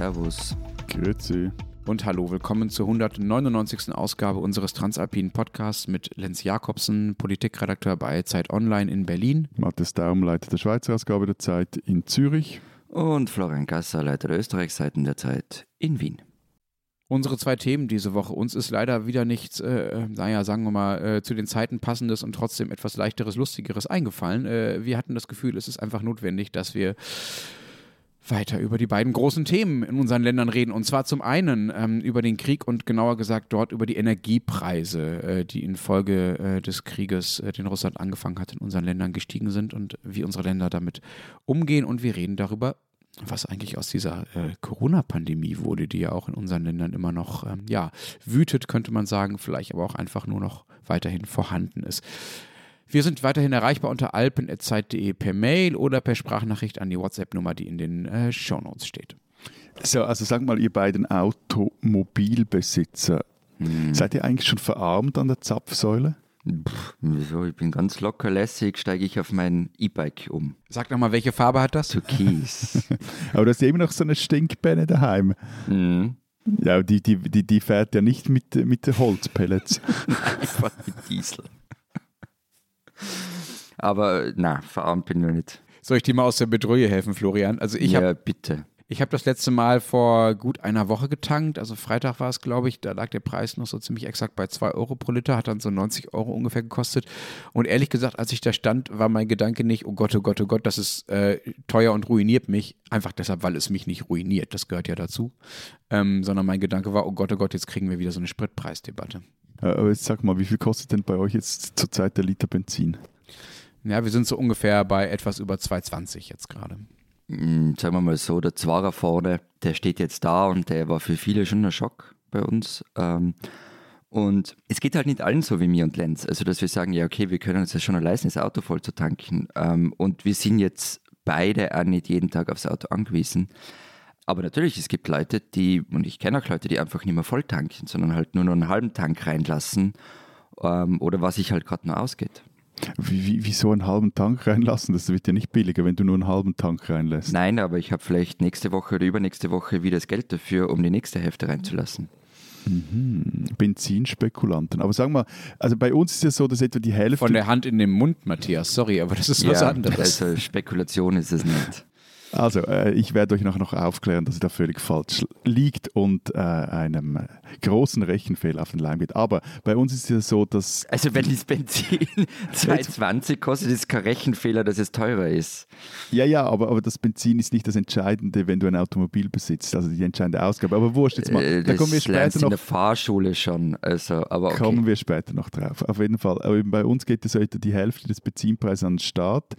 Servus. Grüezi. Und hallo, willkommen zur 199. Ausgabe unseres Transalpinen Podcasts mit Lenz Jakobsen, Politikredakteur bei Zeit Online in Berlin. Matthias Daum, Leiter der Schweizer Ausgabe der Zeit in Zürich. Und Florian Gasser, Leiter der Österreichseiten der Zeit in Wien. Unsere zwei Themen diese Woche. Uns ist leider wieder nichts, äh, naja, sagen wir mal, äh, zu den Zeiten passendes und trotzdem etwas leichteres, lustigeres eingefallen. Äh, wir hatten das Gefühl, es ist einfach notwendig, dass wir weiter über die beiden großen Themen in unseren Ländern reden. Und zwar zum einen ähm, über den Krieg und genauer gesagt dort über die Energiepreise, äh, die infolge äh, des Krieges, äh, den Russland angefangen hat, in unseren Ländern gestiegen sind und wie unsere Länder damit umgehen. Und wir reden darüber, was eigentlich aus dieser äh, Corona-Pandemie wurde, die ja auch in unseren Ländern immer noch ähm, ja, wütet, könnte man sagen, vielleicht aber auch einfach nur noch weiterhin vorhanden ist. Wir sind weiterhin erreichbar unter alpen.zeit.de per Mail oder per Sprachnachricht an die WhatsApp-Nummer, die in den äh, Shownotes steht. So, also sag mal, ihr beiden Automobilbesitzer, hm. seid ihr eigentlich schon verarmt an der Zapfsäule? Pff, wieso? Ich bin ganz locker lässig, steige ich auf mein E-Bike um. Sag nochmal, welche Farbe hat das? Türkis. Aber du hast immer noch so eine Stinkbänne daheim. Mhm. Ja, die, die, die, die fährt ja nicht mit, mit Holzpellets. Nein, ich fahre mit Diesel. Aber na, verarmt bin ich nicht. Soll ich dir mal aus der Bedrohung helfen, Florian? Also ich ja, habe bitte. Ich habe das letzte Mal vor gut einer Woche getankt, also Freitag war es, glaube ich, da lag der Preis noch so ziemlich exakt bei 2 Euro pro Liter, hat dann so 90 Euro ungefähr gekostet. Und ehrlich gesagt, als ich da stand, war mein Gedanke nicht, oh Gott, oh Gott, oh Gott, das ist äh, teuer und ruiniert mich, einfach deshalb, weil es mich nicht ruiniert, das gehört ja dazu, ähm, sondern mein Gedanke war, oh Gott, oh Gott, jetzt kriegen wir wieder so eine Spritpreisdebatte. Äh, aber jetzt sag mal, wie viel kostet denn bei euch jetzt zurzeit der Liter Benzin? Ja, wir sind so ungefähr bei etwas über 2,20 jetzt gerade. Hm, sagen wir mal so, der Zwarer vorne, der steht jetzt da und der war für viele schon ein Schock bei uns. Ähm, und es geht halt nicht allen so wie mir und Lenz. Also, dass wir sagen, ja, okay, wir können uns ja schon leisten, das Auto voll zu tanken. Ähm, und wir sind jetzt beide auch nicht jeden Tag aufs Auto angewiesen. Aber natürlich, es gibt Leute, die, und ich kenne auch Leute, die einfach nicht mehr voll tanken, sondern halt nur noch einen halben Tank reinlassen ähm, oder was sich halt gerade nur ausgeht. Wie, wie, so einen halben Tank reinlassen? Das wird ja nicht billiger, wenn du nur einen halben Tank reinlässt. Nein, aber ich habe vielleicht nächste Woche oder übernächste Woche wieder das Geld dafür, um die nächste Hälfte reinzulassen. Mhm. Benzinspekulanten. Aber sagen wir, also bei uns ist ja so, dass etwa die Hälfte. Von der Hand in den Mund, Matthias, sorry, aber das ist was ja, anderes. Also Spekulation ist es nicht. Also, äh, ich werde euch nachher noch aufklären, dass ihr da völlig falsch liegt und äh, einem großen Rechenfehler auf den Leim geht. Aber bei uns ist es ja so, dass. Also, wenn das Benzin 2,20 kostet, ist es kein Rechenfehler, dass es teurer ist. Ja, ja, aber, aber das Benzin ist nicht das Entscheidende, wenn du ein Automobil besitzt, also die entscheidende Ausgabe. Aber wurscht jetzt mal. Äh, da kommen wir später noch. in der Fahrschule schon. Also, aber okay. Kommen wir später noch drauf. Auf jeden Fall. Aber bei uns geht es heute die Hälfte des Benzinpreises an den Staat.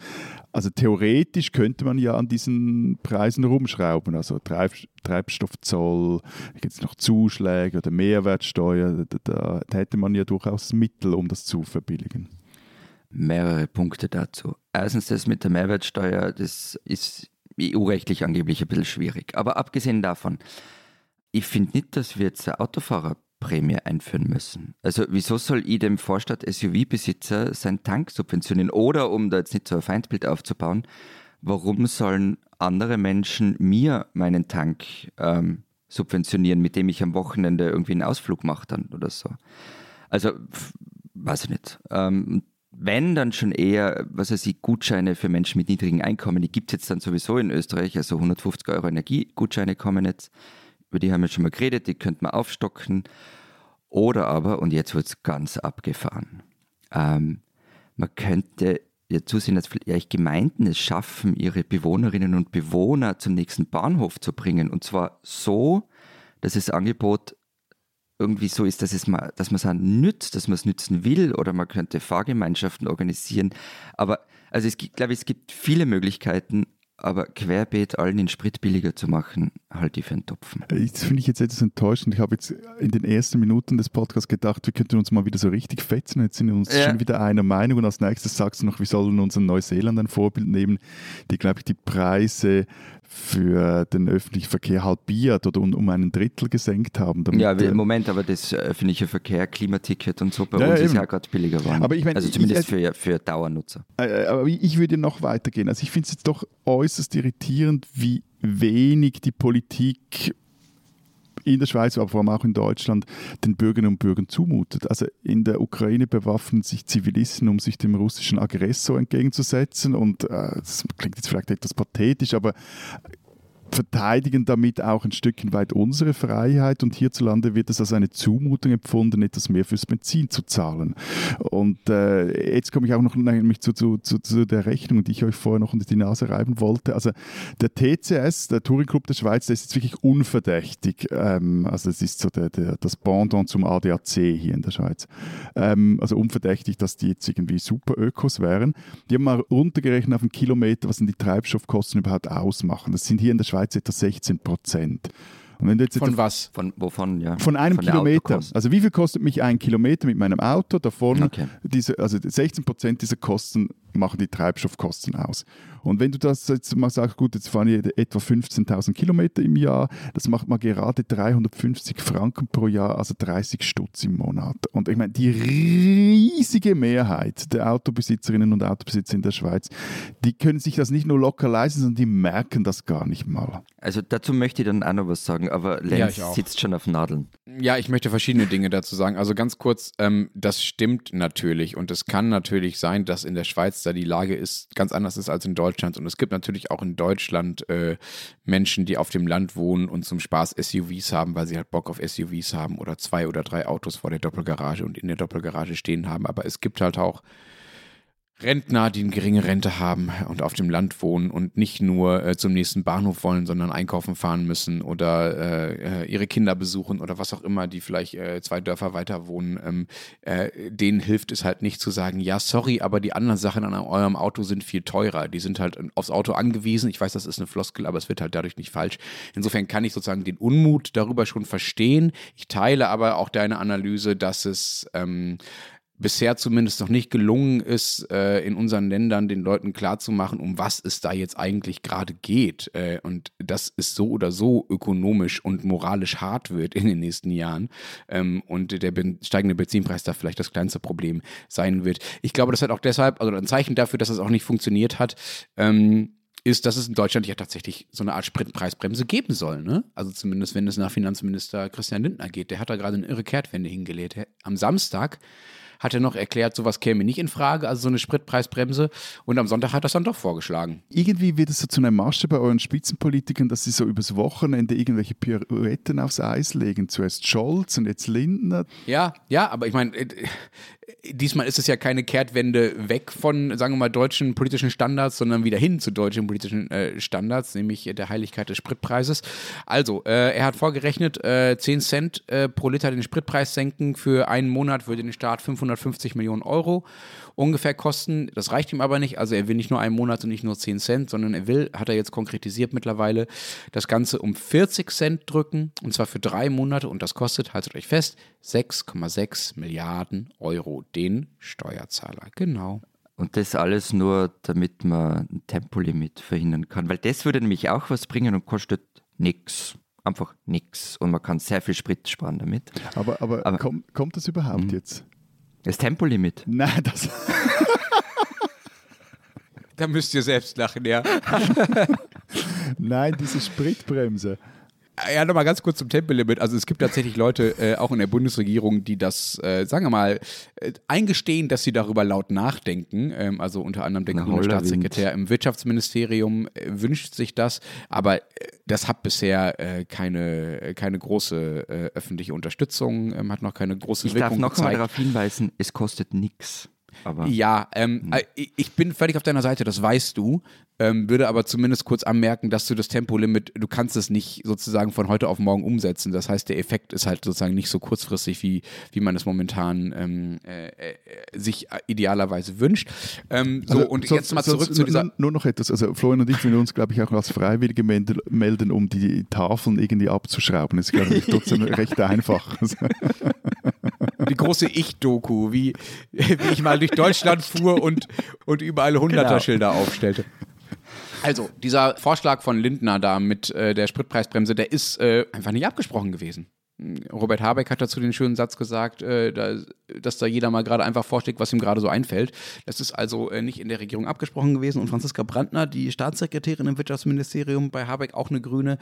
Also, theoretisch könnte man ja an diesen Preisen rumschrauben. Also Treib Treibstoffzoll, gibt es noch Zuschläge oder Mehrwertsteuer. Da, da, da hätte man ja durchaus Mittel, um das zu verbilligen. Mehrere Punkte dazu. Erstens, das mit der Mehrwertsteuer, das ist EU-rechtlich angeblich ein bisschen schwierig. Aber abgesehen davon, ich finde nicht, dass wir jetzt eine Autofahrerprämie einführen müssen. Also wieso soll ich dem Vorstadt-SUV-Besitzer seinen Tank subventionieren? Oder, um da jetzt nicht so ein Feindbild aufzubauen, warum sollen andere Menschen mir meinen Tank ähm, subventionieren, mit dem ich am Wochenende irgendwie einen Ausflug mache dann oder so. Also, weiß ich nicht. Ähm, wenn, dann schon eher, was weiß ich, Gutscheine für Menschen mit niedrigen Einkommen. Die gibt es jetzt dann sowieso in Österreich, also 150 Euro Energiegutscheine kommen jetzt. Über die haben wir schon mal geredet, die könnte man aufstocken. Oder aber, und jetzt wird es ganz abgefahren, ähm, man könnte ja, zusehen, dass vielleicht Gemeinden es schaffen, ihre Bewohnerinnen und Bewohner zum nächsten Bahnhof zu bringen. Und zwar so, dass das Angebot irgendwie so ist, dass, es mal, dass man es nützt, dass man es nützen will oder man könnte Fahrgemeinschaften organisieren. Aber also es gibt, glaube ich, es gibt viele Möglichkeiten, aber querbeet allen den Sprit billiger zu machen, halte ich für einen Topfen. Das finde ich jetzt etwas enttäuschend. Ich habe jetzt in den ersten Minuten des Podcasts gedacht, wir könnten uns mal wieder so richtig fetzen. Jetzt sind wir uns ja. schon wieder einer Meinung und als nächstes sagst du noch, wir sollen uns in Neuseeland ein Vorbild nehmen, die, glaube ich, die Preise für den öffentlichen Verkehr halbiert oder um, um einen Drittel gesenkt haben. Ja, äh, im Moment aber das öffentliche Verkehr, Klimaticket und so bei Ja, uns ja, ist eben. ja gerade billiger geworden. Aber ich meine, also zumindest ich- für, für Dauernutzer. Äh, aber ich würde noch weitergehen. Also ich finde es jetzt doch äußerst irritierend, wie wenig die Politik in der Schweiz, aber vor allem auch in Deutschland, den Bürgerinnen und Bürgern zumutet. Also in der Ukraine bewaffnen sich Zivilisten, um sich dem russischen Aggressor entgegenzusetzen. Und äh, das klingt jetzt vielleicht etwas pathetisch, aber verteidigen damit auch ein Stückchen weit unsere Freiheit und hierzulande wird es als eine Zumutung empfunden, etwas mehr fürs Benzin zu zahlen. Und äh, jetzt komme ich auch noch nämlich zu, zu, zu, zu der Rechnung, die ich euch vorher noch unter die Nase reiben wollte. Also der TCS, der Touring Club der Schweiz, der ist jetzt wirklich unverdächtig. Ähm, also es ist so der, der, das Pendant zum ADAC hier in der Schweiz. Ähm, also unverdächtig, dass die jetzt irgendwie super Ökos wären. Die haben mal runtergerechnet auf einen Kilometer, was denn die Treibstoffkosten überhaupt ausmachen. Das sind hier in der Schweiz etwa 16 Prozent. Und wenn du jetzt Von etwa- was? Von wovon, ja? von einem Von Kilometer. Also wie viel kostet mich ein Kilometer mit meinem Auto? Davon, Okay. diese, also 16 Prozent dieser Kosten machen die Treibstoffkosten aus. Und wenn du das jetzt mal sagst, gut, jetzt fahren ich etwa 15.000 Kilometer im Jahr, das macht mal gerade 350 Franken pro Jahr, also 30 Stutz im Monat. Und ich meine, die riesige Mehrheit der Autobesitzerinnen und Autobesitzer in der Schweiz, die können sich das nicht nur locker leisten, sondern die merken das gar nicht mal. Also dazu möchte ich dann auch noch was sagen, aber Ja, Lenz auch. sitzt schon auf Nadeln. Ja, ich möchte verschiedene Dinge dazu sagen. Also ganz kurz, ähm, das stimmt natürlich und es kann natürlich sein, dass in der Schweiz da die Lage ist, ganz anders ist als in Deutschland. Und es gibt natürlich auch in Deutschland äh, Menschen, die auf dem Land wohnen und zum Spaß SUVs haben, weil sie halt Bock auf SUVs haben oder zwei oder drei Autos vor der Doppelgarage und in der Doppelgarage stehen haben. Aber es gibt halt auch Rentner, die eine geringe Rente haben und auf dem Land wohnen und nicht nur äh, zum nächsten Bahnhof wollen, sondern einkaufen fahren müssen oder äh, äh, ihre Kinder besuchen oder was auch immer, die vielleicht äh, zwei Dörfer weiter wohnen, ähm, äh, denen hilft es halt nicht zu sagen, ja, sorry, aber die anderen Sachen an eurem Auto sind viel teurer. Die sind halt aufs Auto angewiesen. Ich weiß, das ist eine Floskel, aber es wird halt dadurch nicht falsch. Insofern kann ich sozusagen den Unmut darüber schon verstehen. Ich teile aber auch deine Analyse, dass es ähm, bisher zumindest noch nicht gelungen ist, äh, in unseren Ländern den Leuten klarzumachen, um was es da jetzt eigentlich gerade geht. Äh, und dass es so oder so ökonomisch und moralisch hart wird in den nächsten Jahren. Ähm, und der ben steigende Benzinpreis da vielleicht das kleinste Problem sein wird. Ich glaube, das hat auch deshalb, also ein Zeichen dafür, dass es auch nicht funktioniert hat. Ähm, ist, dass es in Deutschland ja tatsächlich so eine Art Spritpreisbremse geben soll. Ne? Also zumindest, wenn es nach Finanzminister Christian Lindner geht. Der hat da gerade eine irre Kehrtwende hingelegt. Am Samstag hat er noch erklärt, sowas käme nicht in Frage, also so eine Spritpreisbremse. Und am Sonntag hat er das dann doch vorgeschlagen. Irgendwie wird es so zu einer Masche bei euren Spitzenpolitikern, dass sie so übers Wochenende irgendwelche Pirouetten aufs Eis legen. Zuerst Scholz und jetzt Lindner. Ja, ja, aber ich meine, äh, diesmal ist es ja keine Kehrtwende weg von, sagen wir mal, deutschen politischen Standards, sondern wieder hin zu deutschen politischen äh, Standards, nämlich der Heiligkeit des Spritpreises. Also, äh, er hat vorgerechnet, äh, 10 Cent äh, pro Liter den Spritpreis senken für einen Monat würde den Staat 550 Millionen Euro ungefähr kosten. Das reicht ihm aber nicht. Also er will nicht nur einen Monat und nicht nur 10 Cent, sondern er will, hat er jetzt konkretisiert mittlerweile, das Ganze um 40 Cent drücken und zwar für drei Monate und das kostet, haltet euch fest, 6,6 Milliarden Euro den Steuerzahler. Genau. Und das alles nur, damit man ein Tempolimit verhindern kann. Weil das würde nämlich auch was bringen und kostet nichts. Einfach nichts. Und man kann sehr viel Sprit sparen damit. Aber, aber, Aber- kommt, kommt das überhaupt Mhm. jetzt? Das Tempolimit. Nein, das. Da müsst ihr selbst lachen, ja. Nein, diese Spritbremse. Ja, nochmal ganz kurz zum Tempolimit. Also es gibt tatsächlich Leute, äh, auch in der Bundesregierung, die das, äh, sagen wir mal, äh, eingestehen, dass sie darüber laut nachdenken. Ähm, also unter anderem der grüne. Staatssekretär im Wirtschaftsministerium äh, wünscht sich das, aber äh, das hat bisher äh, keine, keine große öffentliche Unterstützung, ähm, hat noch keine große Ich darf Wirkung noch mal gezeigt. darauf hinweisen, es kostet nichts. Aber Ja, ähm, äh, ich- bin völlig auf deiner Seite, das weißt du. Ähm, würde aber zumindest kurz anmerken, dass du das Tempolimit, du kannst es nicht sozusagen von heute auf morgen umsetzen. Das heißt, der Effekt ist halt sozusagen nicht so kurzfristig, wie, wie man es momentan ähm, äh, äh, sich idealerweise wünscht. Ähm, so, Also, und sonst- jetzt mal zurück zu dieser. Nur, noch etwas. Also Florian und ich würden uns, glaube ich, auch als Freiwillige mel- melden, um die Tafeln irgendwie abzuschrauben. Das ist, glaube ich, trotzdem recht einfach. Die große Ich-Doku, wie, wie ich mal durch Deutschland fuhr und, und überall Hunderter-Schilder aufstellte. Also, dieser Vorschlag von Lindner da mit äh, der Spritpreisbremse, der ist äh, einfach nicht abgesprochen gewesen. Robert Habeck hat dazu den schönen Satz gesagt, äh, da, dass da jeder mal gerade einfach vorschlägt, was ihm gerade so einfällt. Das ist also äh, nicht in der Regierung abgesprochen gewesen. Und Franziska Brandner, die Staatssekretärin im Wirtschaftsministerium bei Habeck, auch eine Grüne,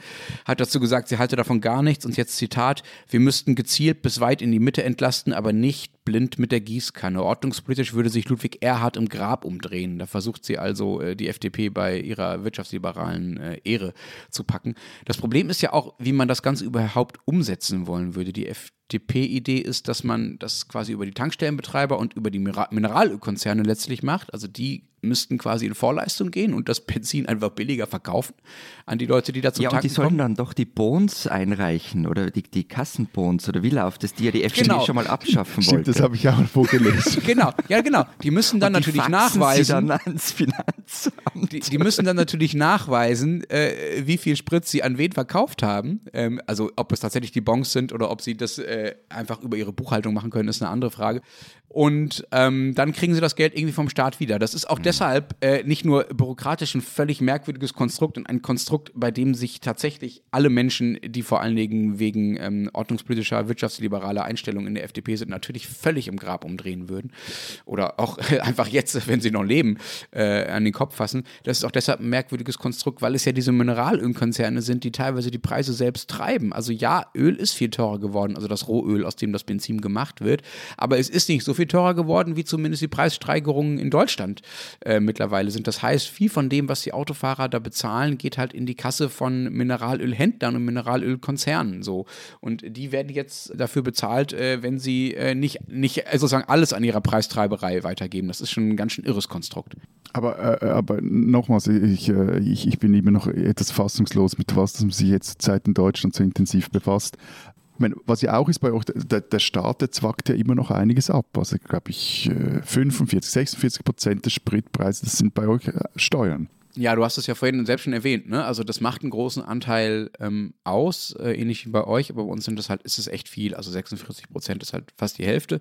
hat dazu gesagt, sie halte davon gar nichts. Und jetzt Zitat, wir müssten gezielt bis weit in die Mitte entlasten, aber nicht blind mit der Gießkanne. Ordnungspolitisch würde sich Ludwig Erhard im Grab umdrehen. Da versucht sie also, äh, die FDP bei ihrer wirtschaftsliberalen äh, Ehre zu packen. Das Problem ist ja auch, wie man das Ganze überhaupt umsetzen wollen würde. Die FDP-Idee ist, dass man das quasi über die Tankstellenbetreiber und über die Mineralölkonzerne letztlich macht. Also die müssten quasi in Vorleistung gehen und das Benzin einfach billiger verkaufen an die Leute, die da zum Ja, und die sollen dann doch die Bons einreichen oder die, die Kassenbons oder wie läuft das, die ja die FDP genau. schon mal abschaffen Stimmt, wollte. das habe ich auch vorgelesen. genau, ja genau. Die müssen dann und natürlich nachweisen. Sie dann ans Finanzamt. Die, die müssen dann natürlich nachweisen, äh, wie viel Sprit sie an wen verkauft haben. Ähm, also ob es tatsächlich die Bons sind oder ob sie das äh, einfach über ihre Buchhaltung machen können, ist eine andere Frage. Und ähm, dann kriegen sie das Geld irgendwie vom Staat wieder. Das ist auch mhm. Deshalb äh, nicht nur bürokratisch ein völlig merkwürdiges Konstrukt und ein Konstrukt, bei dem sich tatsächlich alle Menschen, die vor allen Dingen wegen ähm, ordnungspolitischer, wirtschaftsliberaler Einstellungen in der FDP sind, natürlich völlig im Grab umdrehen würden. Oder auch äh, einfach jetzt, wenn sie noch leben, äh, an den Kopf fassen. Das ist auch deshalb ein merkwürdiges Konstrukt, weil es ja diese Mineralölkonzerne sind, die teilweise die Preise selbst treiben. Also ja, Öl ist viel teurer geworden, also das Rohöl, aus dem das Benzin gemacht wird. Aber es ist nicht so viel teurer geworden, wie zumindest die Preissteigerungen in Deutschland äh, mittlerweile sind. Das heißt, viel von dem, was die Autofahrer da bezahlen, geht halt in die Kasse von Mineralölhändlern und Mineralölkonzernen. So. Und die werden jetzt dafür bezahlt, äh, wenn sie äh, nicht, nicht äh, sozusagen alles an ihrer Preistreiberei weitergeben. Das ist schon ein ganz schön irres Konstrukt. Aber, äh, aber nochmals, ich, äh, ich, ich bin immer noch etwas fassungslos, mit was man sich jetzt Zeit in Deutschland so intensiv befasst meine, was ja auch ist bei euch, der, der Staat, der zwackt ja immer noch einiges ab. Also, glaube ich, 45, äh, 46 Prozent des Spritpreises, das sind bei euch äh, Steuern. Ja, du hast es ja vorhin selbst schon erwähnt, ne? Also das macht einen großen Anteil ähm, aus, äh, ähnlich wie bei euch, aber bei uns sind das halt, ist es echt viel. Also 46 Prozent ist halt fast die Hälfte.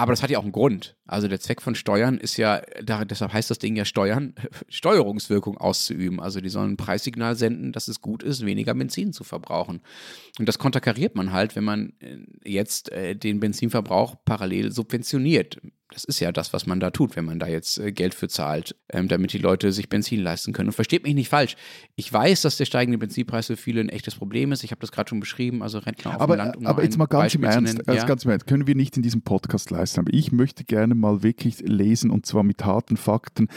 Aber das hat ja auch einen Grund. Also der Zweck von Steuern ist ja, da, deshalb heißt das Ding ja Steuern, Steuerungswirkung auszuüben. Also die sollen ein Preissignal senden, dass es gut ist, weniger Benzin zu verbrauchen. Und das konterkariert man halt, wenn man äh, jetzt äh, den Benzinverbrauch parallel subventioniert das ist ja das, was man da tut, wenn man da jetzt äh, Geld für zahlt, ähm, damit die Leute sich Benzin leisten können. Und versteht mich nicht falsch. Ich weiß, dass der steigende Benzinpreis für viele ein echtes Problem ist. Ich habe das gerade schon beschrieben. Also Rentner auf aber, dem Land. Um aber jetzt mal ganz im, Ernst, ja? ganz im Ernst, können wir nicht in diesem Podcast leisten. Aber ich möchte gerne mal wirklich lesen und zwar mit harten Fakten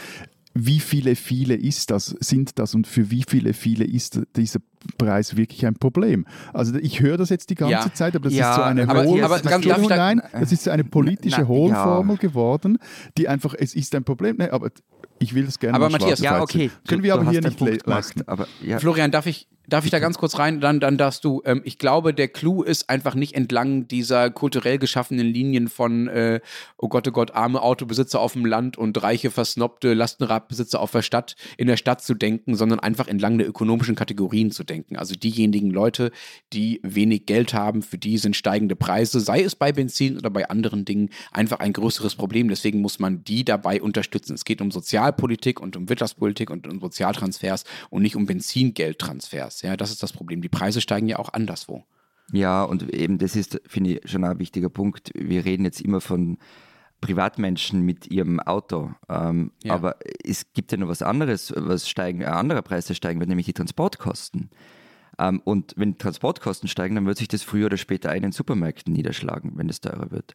wie viele viele ist das, sind das und für wie viele viele ist dieser Preis wirklich ein Problem? Also ich höre das jetzt die ganze ja. Zeit, aber das ja, ist so eine aber, Hohl aber ganz, Entschuldigung, da, nein, das ist so eine politische na, Hohlformel ja. geworden, die einfach, es ist ein Problem, nee, aber ich will das gerne Aber Matthias, ja, okay. Können wir aber hier nicht leisten. Aber, ja. Florian, darf ich, Darf ich da ganz kurz rein? Dann, dann darfst du. Ähm, ich glaube, der Clou ist einfach nicht entlang dieser kulturell geschaffenen Linien von, äh, oh Gott, oh Gott, arme Autobesitzer auf dem Land und reiche, versnobte Lastenradbesitzer auf der Stadt, in der Stadt zu denken, sondern einfach entlang der ökonomischen Kategorien zu denken. Also diejenigen Leute, die wenig Geld haben, für die sind steigende Preise, sei es bei Benzin oder bei anderen Dingen, einfach ein größeres Problem. Deswegen muss man die dabei unterstützen. Es geht um Sozialpolitik und um Wirtschaftspolitik und um Sozialtransfers und nicht um Benzingeldtransfers. Ja, das ist das Problem. Die Preise steigen ja auch anderswo. Ja, und eben das ist, finde ich, schon ein wichtiger Punkt. Wir reden jetzt immer von Privatmenschen mit ihrem Auto. Ähm, ja. Aber es gibt ja noch was anderes, was steigen, äh, andere Preise steigen wird, nämlich die Transportkosten. Ähm, und wenn Transportkosten steigen, dann wird sich das früher oder später in den Supermärkten niederschlagen, wenn es teurer wird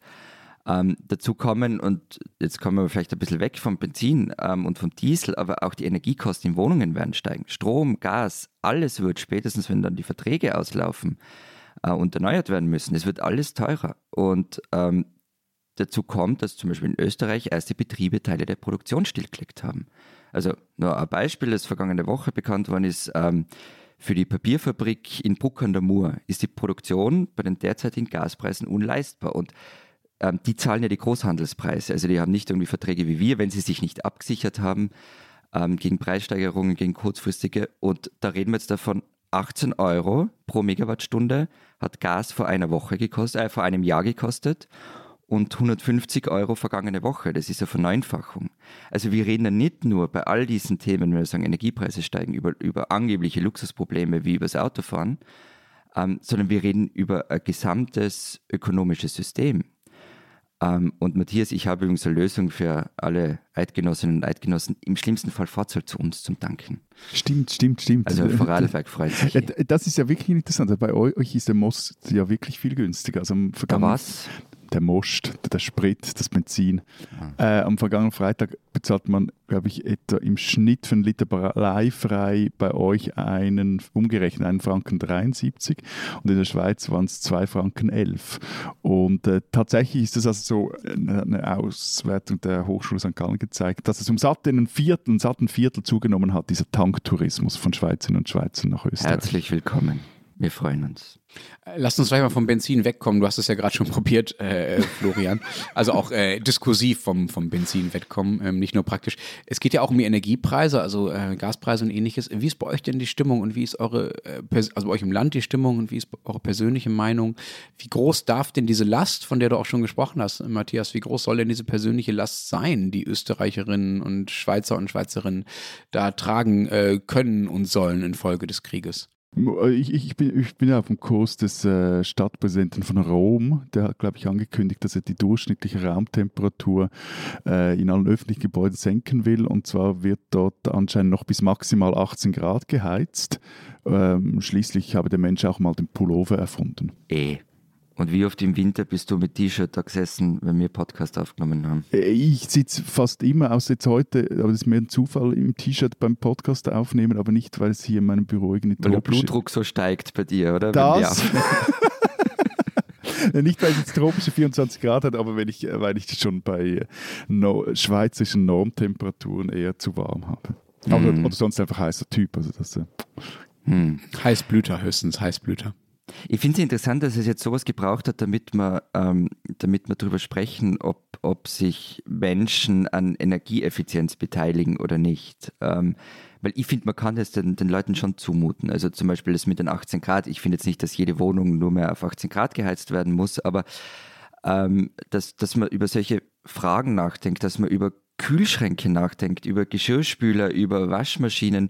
ähm, dazu kommen, und jetzt kommen wir vielleicht ein bisschen weg vom Benzin ähm, und vom Diesel, aber auch die Energiekosten in Wohnungen werden steigen. Strom, Gas, alles wird spätestens, wenn dann die Verträge auslaufen äh, und erneuert werden müssen, es wird alles teurer. Und ähm, dazu kommt, dass zum Beispiel in Österreich erste Betriebe Teile der Produktion stillgelegt haben. Also nur ein Beispiel, das vergangene Woche bekannt worden ist, ähm, für die Papierfabrik in Bruck an der Mur ist die Produktion bei den derzeitigen Gaspreisen unleistbar. Und ähm, die zahlen ja die Großhandelspreise. Also die haben nicht irgendwie Verträge wie wir, wenn sie sich nicht abgesichert haben ähm, gegen Preissteigerungen, gegen kurzfristige. Und da reden wir jetzt davon, 18 Euro pro Megawattstunde hat Gas vor einer Woche gekostet, äh, vor einem Jahr gekostet. und 150 Euro vergangene Woche. Das ist eine Verneunfachung. Also wir reden ja nicht nur bei all diesen Themen, wenn wir sagen, Energiepreise steigen, über, über angebliche Luxusprobleme wie übers Autofahren, ähm, sondern wir reden über ein gesamtes ökonomisches System. Ähm, und Matthias, ich habe übrigens eine Lösung für alle Eidgenossinnen und Eidgenossen. Im schlimmsten Fall halt zu uns zum Danken. Stimmt, stimmt, stimmt. Also Vorarlberg freut sich. Das ist ja wirklich interessant. Bei euch ist der Most ja wirklich viel günstiger. Also am da was? Der Most, der Sprit, das Benzin. Ja. Äh, am vergangenen Freitag bezahlt man, glaube ich, etwa im Schnitt für einen Liter leihfrei bei euch einen, umgerechnet, einen Franken 73 und in der Schweiz waren es 2 Franken 11. Und äh, tatsächlich ist das also so eine, eine, Auswertung der Hochschule St. Gallen gezeigt, dass es um satt Viertel, satten Viertel zugenommen hat, dieser Tanktourismus von Schweizerinnen und Schweizern nach Österreich. Herzlich willkommen. Wir freuen uns. Lass uns gleich mal vom Benzin wegkommen. Du hast es ja gerade schon probiert, äh, Florian. Also auch äh, diskursiv vom, vom Benzin wegkommen, ähm, nicht nur praktisch. Es geht ja auch um die Energiepreise, also äh, Gaspreise und ähnliches. Wie ist bei euch denn die Stimmung und wie ist eure, äh, also bei euch im Land die Stimmung und wie ist eure persönliche Meinung? Wie groß darf denn diese Last, von der du auch schon gesprochen hast, Matthias, wie groß soll denn diese persönliche Last sein, die Österreicherinnen und Schweizer und Schweizerinnen da tragen äh, können und sollen infolge des Krieges? Ich, ich, bin, ich bin auf dem Kurs des äh, Stadtpräsidenten von Rom. Der hat, glaube ich, angekündigt, dass er die durchschnittliche Raumtemperatur äh, in allen öffentlichen Gebäuden senken will. Und zwar wird dort anscheinend noch bis maximal 18 Grad geheizt. Ähm, schließlich habe der Mensch auch mal den Pullover erfunden. Eh. Und wie oft im Winter bist du mit T-Shirt da gesessen, wenn wir Podcast aufgenommen haben? Äh, ich sitze fast immer, außer jetzt heute, aber das ist mehr ein Zufall, im T-Shirt beim Podcast aufnehmen, aber nicht, weil es hier in meinem Büro irgendwie Weil der Blutdruck so steigt bei dir, oder? Das. nicht, weil es jetzt tropische 24 Grad hat, aber wenn ich, weil ich schon bei no schweizerischen Normtemperaturen eher zu warm habe. Mhm. Oder, sonst einfach heißer Typ. Also das, äh. hm. Heißblüter höchstens, Heißblüter. Ich finde es interessant, dass es jetzt sowas gebraucht hat, damit wir, ähm, darüber sprechen, ob, ob sich Menschen an Energieeffizienz beteiligen oder nicht. Ähm, weil ich finde, man kann das den, den Leuten schon zumuten. Also zum Beispiel das mit den 18 Grad. Ich finde jetzt nicht, dass jede Wohnung nur mehr auf 18 Grad geheizt werden muss, aber ähm, dass, dass man über solche Fragen nachdenkt, dass man über Kühlschränke nachdenkt, über Geschirrspüler, über Waschmaschinen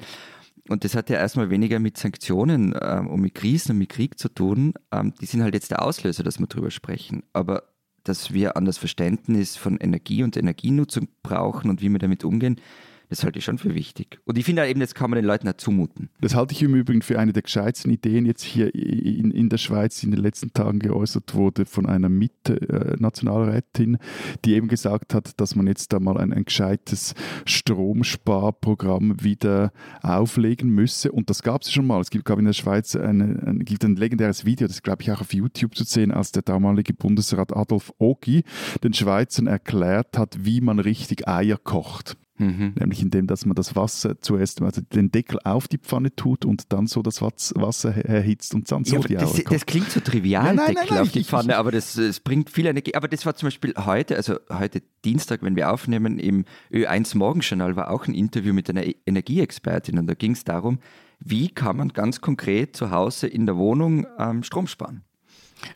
und das hat ja erstmal weniger mit Sanktionen ähm, und mit Krisen und mit Krieg zu tun. Ähm, die sind halt jetzt der Auslöser, dass wir drüber sprechen. Aber dass wir an das Verständnis von Energie und Energienutzung brauchen und wie wir damit umgehen, das halte ich schon für wichtig. Und ich finde eben, das kann man den Leuten auch zumuten. Das halte ich im Übrigen für eine der gescheitsten Ideen jetzt hier in, in der Schweiz, die in den letzten Tagen geäußert wurde von einer Mit-Nationalrätin, die eben gesagt hat, dass man jetzt da mal ein, ein gescheites Stromsparprogramm wieder auflegen müsse. Und das gab es schon mal. Es gibt, glaube in der Schweiz eine, ein, gibt ein legendäres Video, das glaube ich auch auf YouTube zu sehen, als der damalige Bundesrat Adolf Ogi den Schweizern erklärt hat, wie man richtig Eier kocht. Mhm. Nämlich indem, dass man das Wasser zuerst, also den Deckel auf die Pfanne tut und dann so das Wasser erhitzt und dann so ja, die das, das klingt so trivial, ja, nein, Deckel nein, nein, auf die Pfanne, aber das, das bringt viel Energie. Aber das war zum Beispiel heute, also heute Dienstag, wenn wir aufnehmen, im Ö1 Morgenjournal war auch ein Interview mit einer Energieexpertin und da ging es darum, wie kann man ganz konkret zu Hause in der Wohnung ähm, Strom sparen.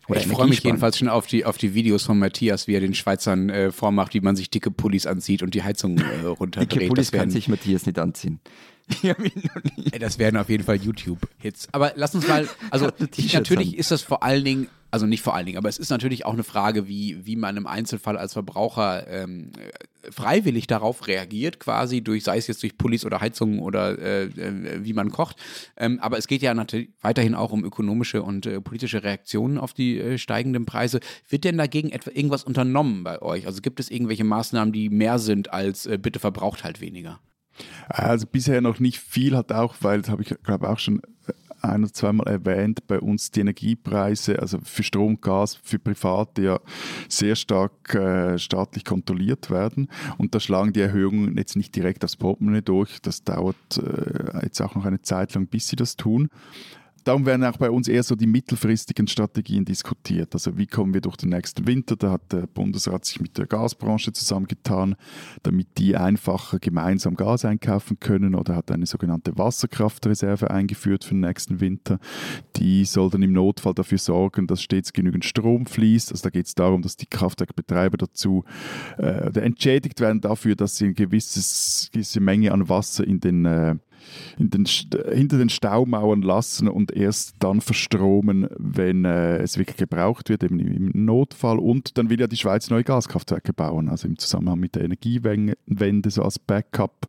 Oder ich freue mich jedenfalls schon auf die, auf die Videos von Matthias, wie er den Schweizern äh, vormacht, wie man sich dicke Pullis anzieht und die Heizung äh, runterdreht. Dicke Pullis werden, kann sich Matthias nicht anziehen. das werden auf jeden Fall YouTube-Hits. Aber lass uns mal, also natürlich ist das vor allen Dingen also nicht vor allen Dingen, aber es ist natürlich auch eine Frage, wie, wie man im Einzelfall als Verbraucher ähm, freiwillig darauf reagiert, quasi durch, sei es jetzt durch Pullis oder Heizungen oder äh, äh, wie man kocht. Ähm, aber es geht ja natürlich weiterhin auch um ökonomische und äh, politische Reaktionen auf die äh, steigenden Preise. Wird denn dagegen etwa irgendwas unternommen bei euch? Also gibt es irgendwelche Maßnahmen, die mehr sind als äh, bitte verbraucht halt weniger? Also bisher noch nicht viel, hat auch, weil, das habe ich glaube auch schon ein oder zweimal erwähnt, bei uns die Energiepreise, also für Strom, Gas, für Private ja sehr stark äh, staatlich kontrolliert werden. Und da schlagen die Erhöhungen jetzt nicht direkt aufs Portemonnaie durch. Das dauert äh, jetzt auch noch eine Zeit lang, bis sie das tun. Darum werden auch bei uns eher so die mittelfristigen Strategien diskutiert. Also wie kommen wir durch den nächsten Winter? Da hat der Bundesrat sich mit der Gasbranche zusammengetan, damit die einfacher gemeinsam Gas einkaufen können oder hat eine sogenannte Wasserkraftreserve eingeführt für den nächsten Winter. Die soll dann im Notfall dafür sorgen, dass stets genügend Strom fließt. Also da geht es darum, dass die Kraftwerkbetreiber dazu äh, entschädigt werden dafür, dass sie eine gewisses, gewisse Menge an Wasser in den äh, den, hinter den Staumauern lassen und erst dann verstromen, wenn äh, es wirklich gebraucht wird, eben im Notfall. Und dann will ja die Schweiz neue Gaskraftwerke bauen, also im Zusammenhang mit der Energiewende, so als Backup,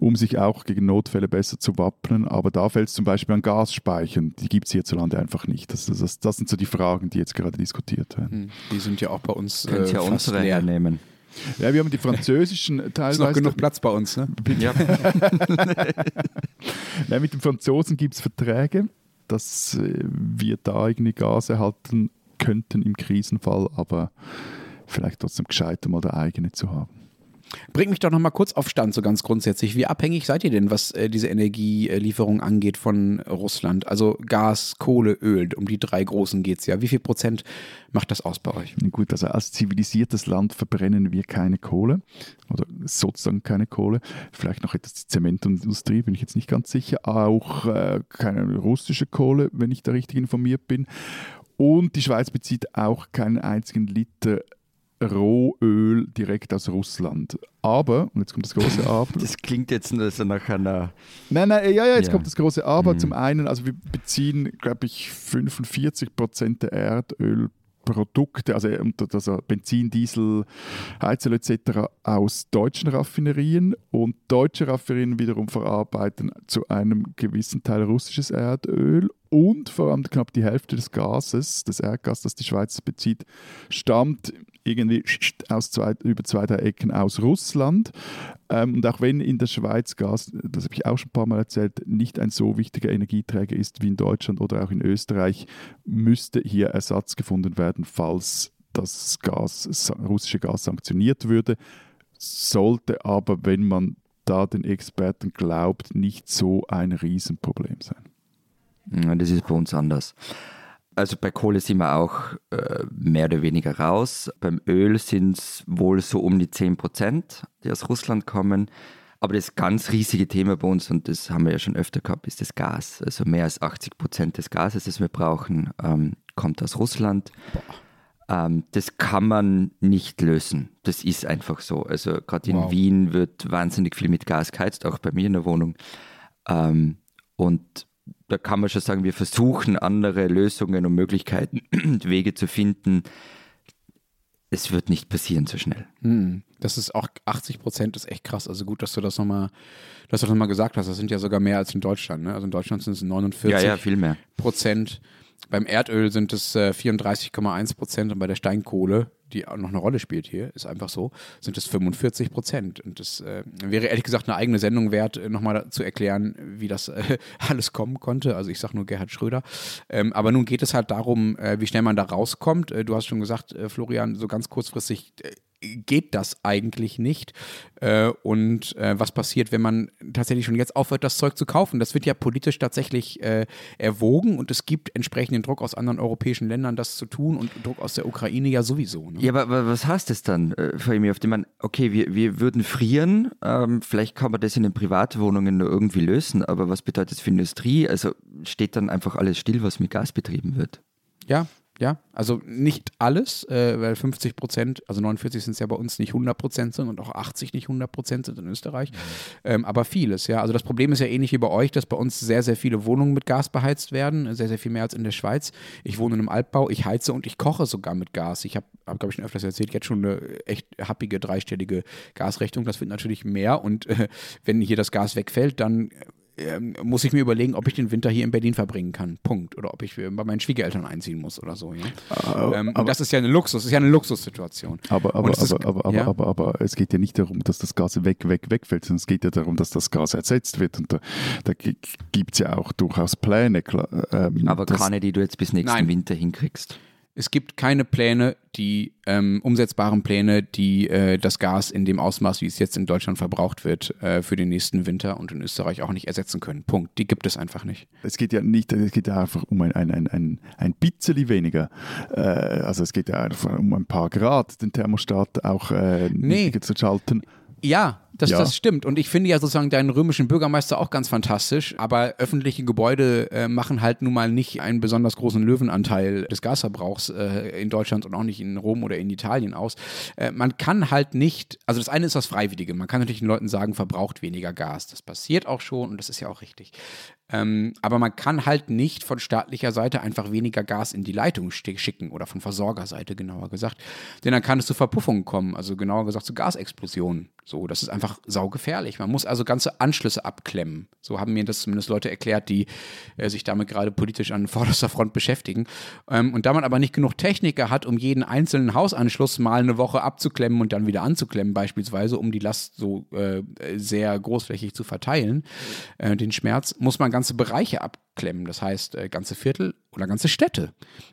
um sich auch gegen Notfälle besser zu wappnen. Aber da fällt es zum Beispiel an Gasspeichern, die gibt es hierzulande einfach nicht. Das, das, das, sind so die Fragen, die jetzt gerade diskutiert werden. Hm, die sind ja auch bei uns. Könnt ihr äh, unsere leer nehmen. Ja, wir haben die französischen teilweise. Ist noch genug Platz bei uns, ne? Ja. Nein, mit den Franzosen gibt es Verträge, dass äh, wir da irgendwie Gas erhalten könnten im Krisenfall, aber vielleicht trotzdem gescheiter mal der eigene zu haben. Bringt mich doch noch mal kurz auf Stand, so ganz grundsätzlich. Wie abhängig seid ihr denn, was äh, diese Energielieferung angeht von Russland? Also Gas, Kohle, Öl, um die drei großen geht es ja. Wie viel Prozent macht das aus bei euch? Gut, also als zivilisiertes Land verbrennen wir keine Kohle oder sozusagen keine Kohle. Vielleicht noch etwas die Zementindustrie, bin ich jetzt nicht ganz sicher. Auch äh, keine russische Kohle, wenn ich da richtig informiert bin. Und die Schweiz bezieht auch keinen einzigen Liter Rohöl direkt aus Russland. Aber, und jetzt kommt das große Aber. Das klingt jetzt nach einer. Nein, nein, ja, ja, jetzt ja. kommt das große Aber. Mhm. Zum einen, also wir beziehen, glaube ich, 45 Prozent der Erdölprodukte, also, also Benzin, Diesel, Heizöl etc. aus deutschen Raffinerien und deutsche Raffinerien wiederum verarbeiten zu einem gewissen Teil russisches Erdöl und vor allem knapp die Hälfte des Gases, des Erdgas, das die Schweiz bezieht, stammt irgendwie aus zwei, über zwei, drei Ecken aus Russland. Ähm, und auch wenn in der Schweiz Gas, das habe ich auch schon ein paar Mal erzählt, nicht ein so wichtiger Energieträger ist wie in Deutschland oder auch in Österreich, müsste hier Ersatz gefunden werden, falls das Gas, russische Gas sanktioniert würde. Sollte aber, wenn man da den Experten glaubt, nicht so ein Riesenproblem sein. Das ist bei uns anders. Also bei Kohle sind wir auch äh, mehr oder weniger raus. Beim Öl sind es wohl so um die 10 Prozent, die aus Russland kommen. Aber das ganz riesige Thema bei uns, und das haben wir ja schon öfter gehabt, ist das Gas. Also mehr als 80 Prozent des Gases, das wir brauchen, ähm, kommt aus Russland. Ähm, das kann man nicht lösen. Das ist einfach so. Also gerade in wow. Wien wird wahnsinnig viel mit Gas geheizt, auch bei mir in der Wohnung. Ähm, und da kann man schon sagen, wir versuchen andere Lösungen und Möglichkeiten, Wege zu finden. Es wird nicht passieren so schnell. Hm, das ist auch 80 Prozent, ist echt krass. Also gut, dass du das nochmal, dass du das nochmal gesagt hast. Das sind ja sogar mehr als in Deutschland. Ne? Also in Deutschland sind es 49 ja, ja. Prozent. Beim Erdöl sind es äh, 34,1 Prozent und bei der Steinkohle, die auch noch eine Rolle spielt hier, ist einfach so, sind es 45 Prozent. Und das äh, wäre ehrlich gesagt eine eigene Sendung wert, äh, nochmal zu erklären, wie das äh, alles kommen konnte. Also ich sage nur Gerhard Schröder. Ähm, aber nun geht es halt darum, äh, wie schnell man da rauskommt. Äh, du hast schon gesagt, Florian, so ganz kurzfristig geht das eigentlich nicht. Äh, und äh, was passiert, wenn man tatsächlich schon jetzt aufhört, das Zeug zu kaufen? Das wird ja politisch tatsächlich äh, erwogen und es gibt entsprechenden Druck aus anderen europäischen Ländern, das zu tun und Druck aus der Ukraine ja sowieso. Ne? Ja, aber, aber, was heißt das dann, äh, Fahimi, auf dem man, okay, wir, wir würden frieren, ähm, vielleicht kann man das in den Privatwohnungen nur irgendwie lösen, aber was bedeutet das für Industrie? Also steht dann einfach alles still, was mit Gas betrieben wird? Ja, ja, also nicht alles, äh, weil 50 Prozent, also 49 sind es ja bei uns nicht 100 Prozent sind und auch 80 nicht 100 Prozent sind in Österreich, mhm. ähm, aber vieles, ja. Also das Problem ist ja ähnlich wie bei euch, dass bei uns sehr, sehr viele Wohnungen mit Gas beheizt werden, sehr, sehr viel mehr als in der Schweiz. Ich wohne in einem Altbau, ich heize und ich koche sogar mit Gas. Ich habe, hab, glaube ich, schon öfters erzählt, jetzt schon eine echt happige, dreistellige Gasrechnung. Das wird natürlich mehr und äh, wenn hier das Gas wegfällt, dann ähm, muss ich mir überlegen, ob ich den Winter hier in Berlin verbringen kann. Punkt. Oder ob ich bei meinen Schwiegereltern einziehen muss oder so. Ja? Aber, ähm, und das ist ja eine Luxus, das ist ja eine Luxussituation. Aber, aber, aber, aber, aber, ja? aber, aber, es geht ja nicht darum, dass das Gas weg, weg, wegfällt, sondern es geht ja darum, dass das Gas ersetzt wird. Und da, da gibt es ja auch durchaus Pläne. Klar, ähm, aber keine, die du jetzt bis nächsten Nein. Winter hinkriegst. Es gibt keine Pläne, die ähm, umsetzbaren Pläne, die äh, das Gas in dem Ausmaß, wie es jetzt in Deutschland verbraucht wird, äh, für den nächsten Winter und in Österreich auch nicht ersetzen können. Punkt. Die gibt es einfach nicht. Es geht ja nicht, es geht ja einfach um ein, ein, ein, ein, ein bisschen weniger. Äh, also es geht ja einfach um ein paar Grad, den Thermostat auch äh, Nee. zu schalten. Ja, das, Ja. das stimmt. Und ich finde ja sozusagen deinen römischen Bürgermeister auch ganz fantastisch. Aber öffentliche Gebäude äh, machen halt nun mal nicht einen besonders großen Löwenanteil des Gasverbrauchs äh, in Deutschland und auch nicht in Rom oder in Italien aus. Äh, man kann halt nicht, also das eine ist das Freiwillige. Man kann natürlich den Leuten sagen, verbraucht weniger Gas. Das passiert auch schon und das ist ja auch richtig. Ähm, aber man kann halt nicht von staatlicher Seite einfach weniger Gas in die Leitung schicken oder von Versorgerseite genauer gesagt. Denn dann kann es zu Verpuffungen kommen, also genauer gesagt zu Gasexplosionen. So, das ist einfach saugefährlich. Man muss also ganze Anschlüsse abklemmen. So haben mir das zumindest Leute erklärt, die äh, sich damit gerade politisch an vorderster Front beschäftigen. Ähm, und da man aber nicht genug Techniker hat, um jeden einzelnen Hausanschluss mal eine Woche abzuklemmen und dann wieder anzuklemmen, beispielsweise, um die Last so äh, sehr großflächig zu verteilen, äh, den Schmerz, muss man ganze Bereiche abklemmen. Das heißt, äh, ganze Viertel oder ganze Städte.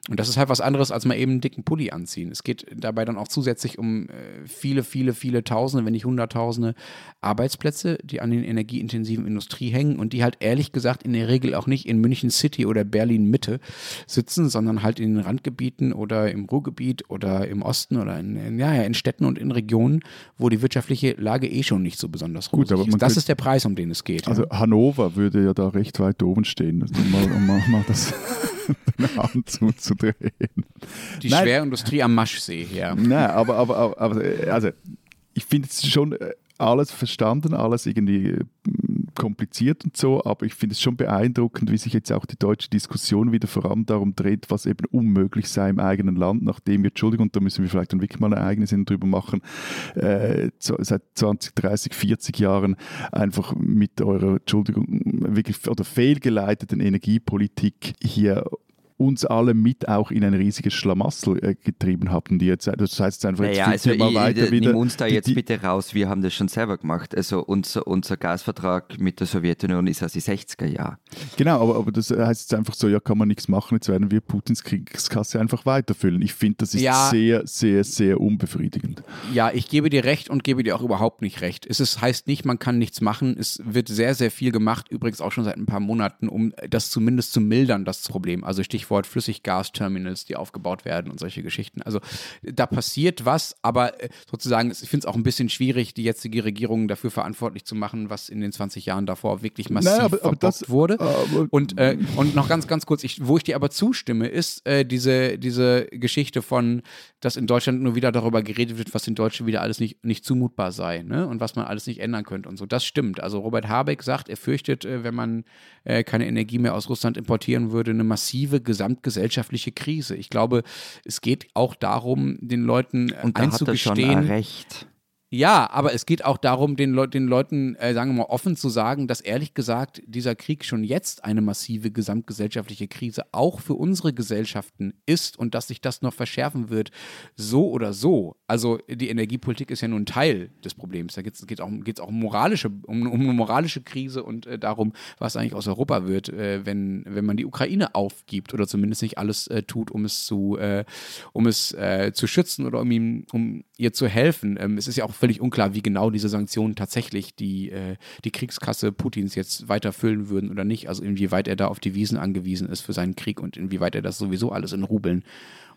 Und das ist halt was anderes, als mal eben einen dicken Pulli anziehen. Es geht dabei dann auch zusätzlich um äh, viele, viele, viele Tausende, wenn nicht Hunderttausende Arbeitsplätze, die an den energieintensiven Industrie hängen und die halt ehrlich gesagt in der Regel auch nicht in München City oder Berlin Mitte sitzen, sondern halt in den Randgebieten oder im Ruhrgebiet oder im Osten oder in, in, ja, in Städten und in Regionen, wo die wirtschaftliche Lage eh schon nicht so besonders Gut, ist. Das ist der Preis, um den es geht. Also ja. Hannover würde ja da recht weit oben stehen, also mal, mal, mal das den Hand zuzudrehen. Die nein. Schwerindustrie am Maschsee, ja. Nein, aber, aber, aber, also, ich finde es schon äh, alles verstanden, alles irgendwie äh, kompliziert und so, aber ich finde es schon beeindruckend, wie sich jetzt auch die deutsche Diskussion wieder vor allem darum dreht, was eben unmöglich sei im eigenen Land, nachdem wir, Entschuldigung, da müssen wir vielleicht dann wirklich mal eine eigene Sendung drüber machen, äh, seit 20, 30, 40 Jahren einfach mit eurer, Entschuldigung, wirklich oder fehlgeleiteten Energiepolitik hier uns alle mit auch in ein riesiges Schlamassel äh, getrieben habt. Und die jetzt, das heißt jetzt einfach, jetzt Naja, also ja mal ich, weiter ich, wieder. nimm uns da die- jetzt die, bitte raus, wir haben das schon selber gemacht. Also unser, unser Gasvertrag mit der Sowjetunion ist aus den 60er Jahren. Genau, aber, aber das heißt jetzt einfach so, ja, kann man nichts machen, jetzt werden wir Putins Kriegskasse einfach weiterfüllen. Ich finde, das ist Ja. sehr, sehr, sehr unbefriedigend. Ja, ich gebe dir recht und gebe dir auch überhaupt nicht recht. Es ist, heißt nicht, man kann nichts machen. Es wird sehr, sehr viel gemacht, übrigens auch schon seit ein paar Monaten, um das zumindest zu mildern, das Problem. Also Stichwort Flüssiggasterminals, die aufgebaut werden und solche Geschichten. Also da passiert was, aber äh, sozusagen, ich finde es auch ein bisschen schwierig, die jetzige Regierung dafür verantwortlich zu machen, was in den 20 Jahren davor wirklich massiv Naja, aber- aber verbockt das- wurde. aber- Und, äh, und noch ganz, ganz kurz, ich, wo ich dir aber zustimme, ist äh, diese, diese Geschichte von, dass in Deutschland nur wieder darüber geredet wird, was in Deutschland wieder alles nicht, nicht zumutbar sei ne? und was man alles nicht ändern könnte und so. Das stimmt. Also Robert Habeck sagt, er fürchtet, äh, wenn man äh, keine Energie mehr aus Russland importieren würde, eine massive gesamtgesellschaftliche Krise. Ich glaube, es geht auch darum, den Leuten Und da hat er schon einzugestehen. recht. Ja, aber es geht auch darum, den, Leu den Leuten, äh, sagen wir mal, offen zu sagen, dass ehrlich gesagt dieser Krieg schon jetzt eine massive gesamtgesellschaftliche Krise auch für unsere Gesellschaften ist und dass sich das noch verschärfen wird, so oder so. Also die Energiepolitik ist ja nur ein Teil des Problems. Da geht es auch, geht's auch um, moralische, um, um eine moralische Krise und äh, darum, was eigentlich aus Europa wird, äh, wenn, wenn man die Ukraine aufgibt oder zumindest nicht alles äh, tut, um es zu, äh, um es äh, zu schützen oder um, ihm, um ihr zu helfen. Ähm, es ist ja auch völlig unklar, wie genau diese Sanktionen tatsächlich die, äh, die Kriegskasse Putins jetzt weiter füllen würden oder nicht. Also inwieweit er da auf die Wiesen angewiesen ist für seinen Krieg und inwieweit er das sowieso alles in Rubeln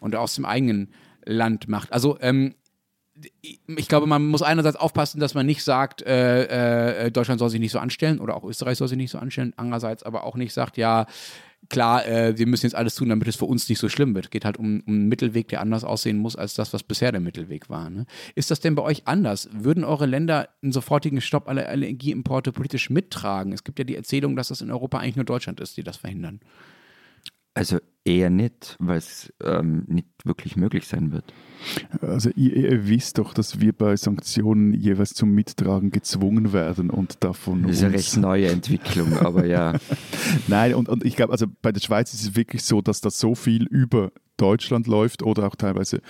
und aus dem eigenen Land macht. Also ähm, ich glaube, man muss einerseits aufpassen, dass man nicht sagt, äh, äh, Deutschland soll sich nicht so anstellen oder auch Österreich soll sich nicht so anstellen, andererseits aber auch nicht sagt, ja, klar, äh, wir müssen jetzt alles tun, damit es für uns nicht so schlimm wird. Geht halt um, um einen Mittelweg, der anders aussehen muss als das, was bisher der Mittelweg war. Ne? Ist das denn bei euch anders? Würden eure Länder einen sofortigen Stopp aller Energieimporte politisch mittragen? Es gibt ja die Erzählung, dass das in Europa eigentlich nur Deutschland ist, die das verhindern. Also eher nicht, weil es ähm, nicht wirklich möglich sein wird. Also ihr, ihr wisst doch, dass wir bei Sanktionen jeweils zum Mittragen gezwungen werden und davon Das ist eine recht neue Entwicklung, aber ja. Nein, und, und ich glaube, also bei der Schweiz ist es wirklich so, dass das so viel über Deutschland läuft oder auch teilweise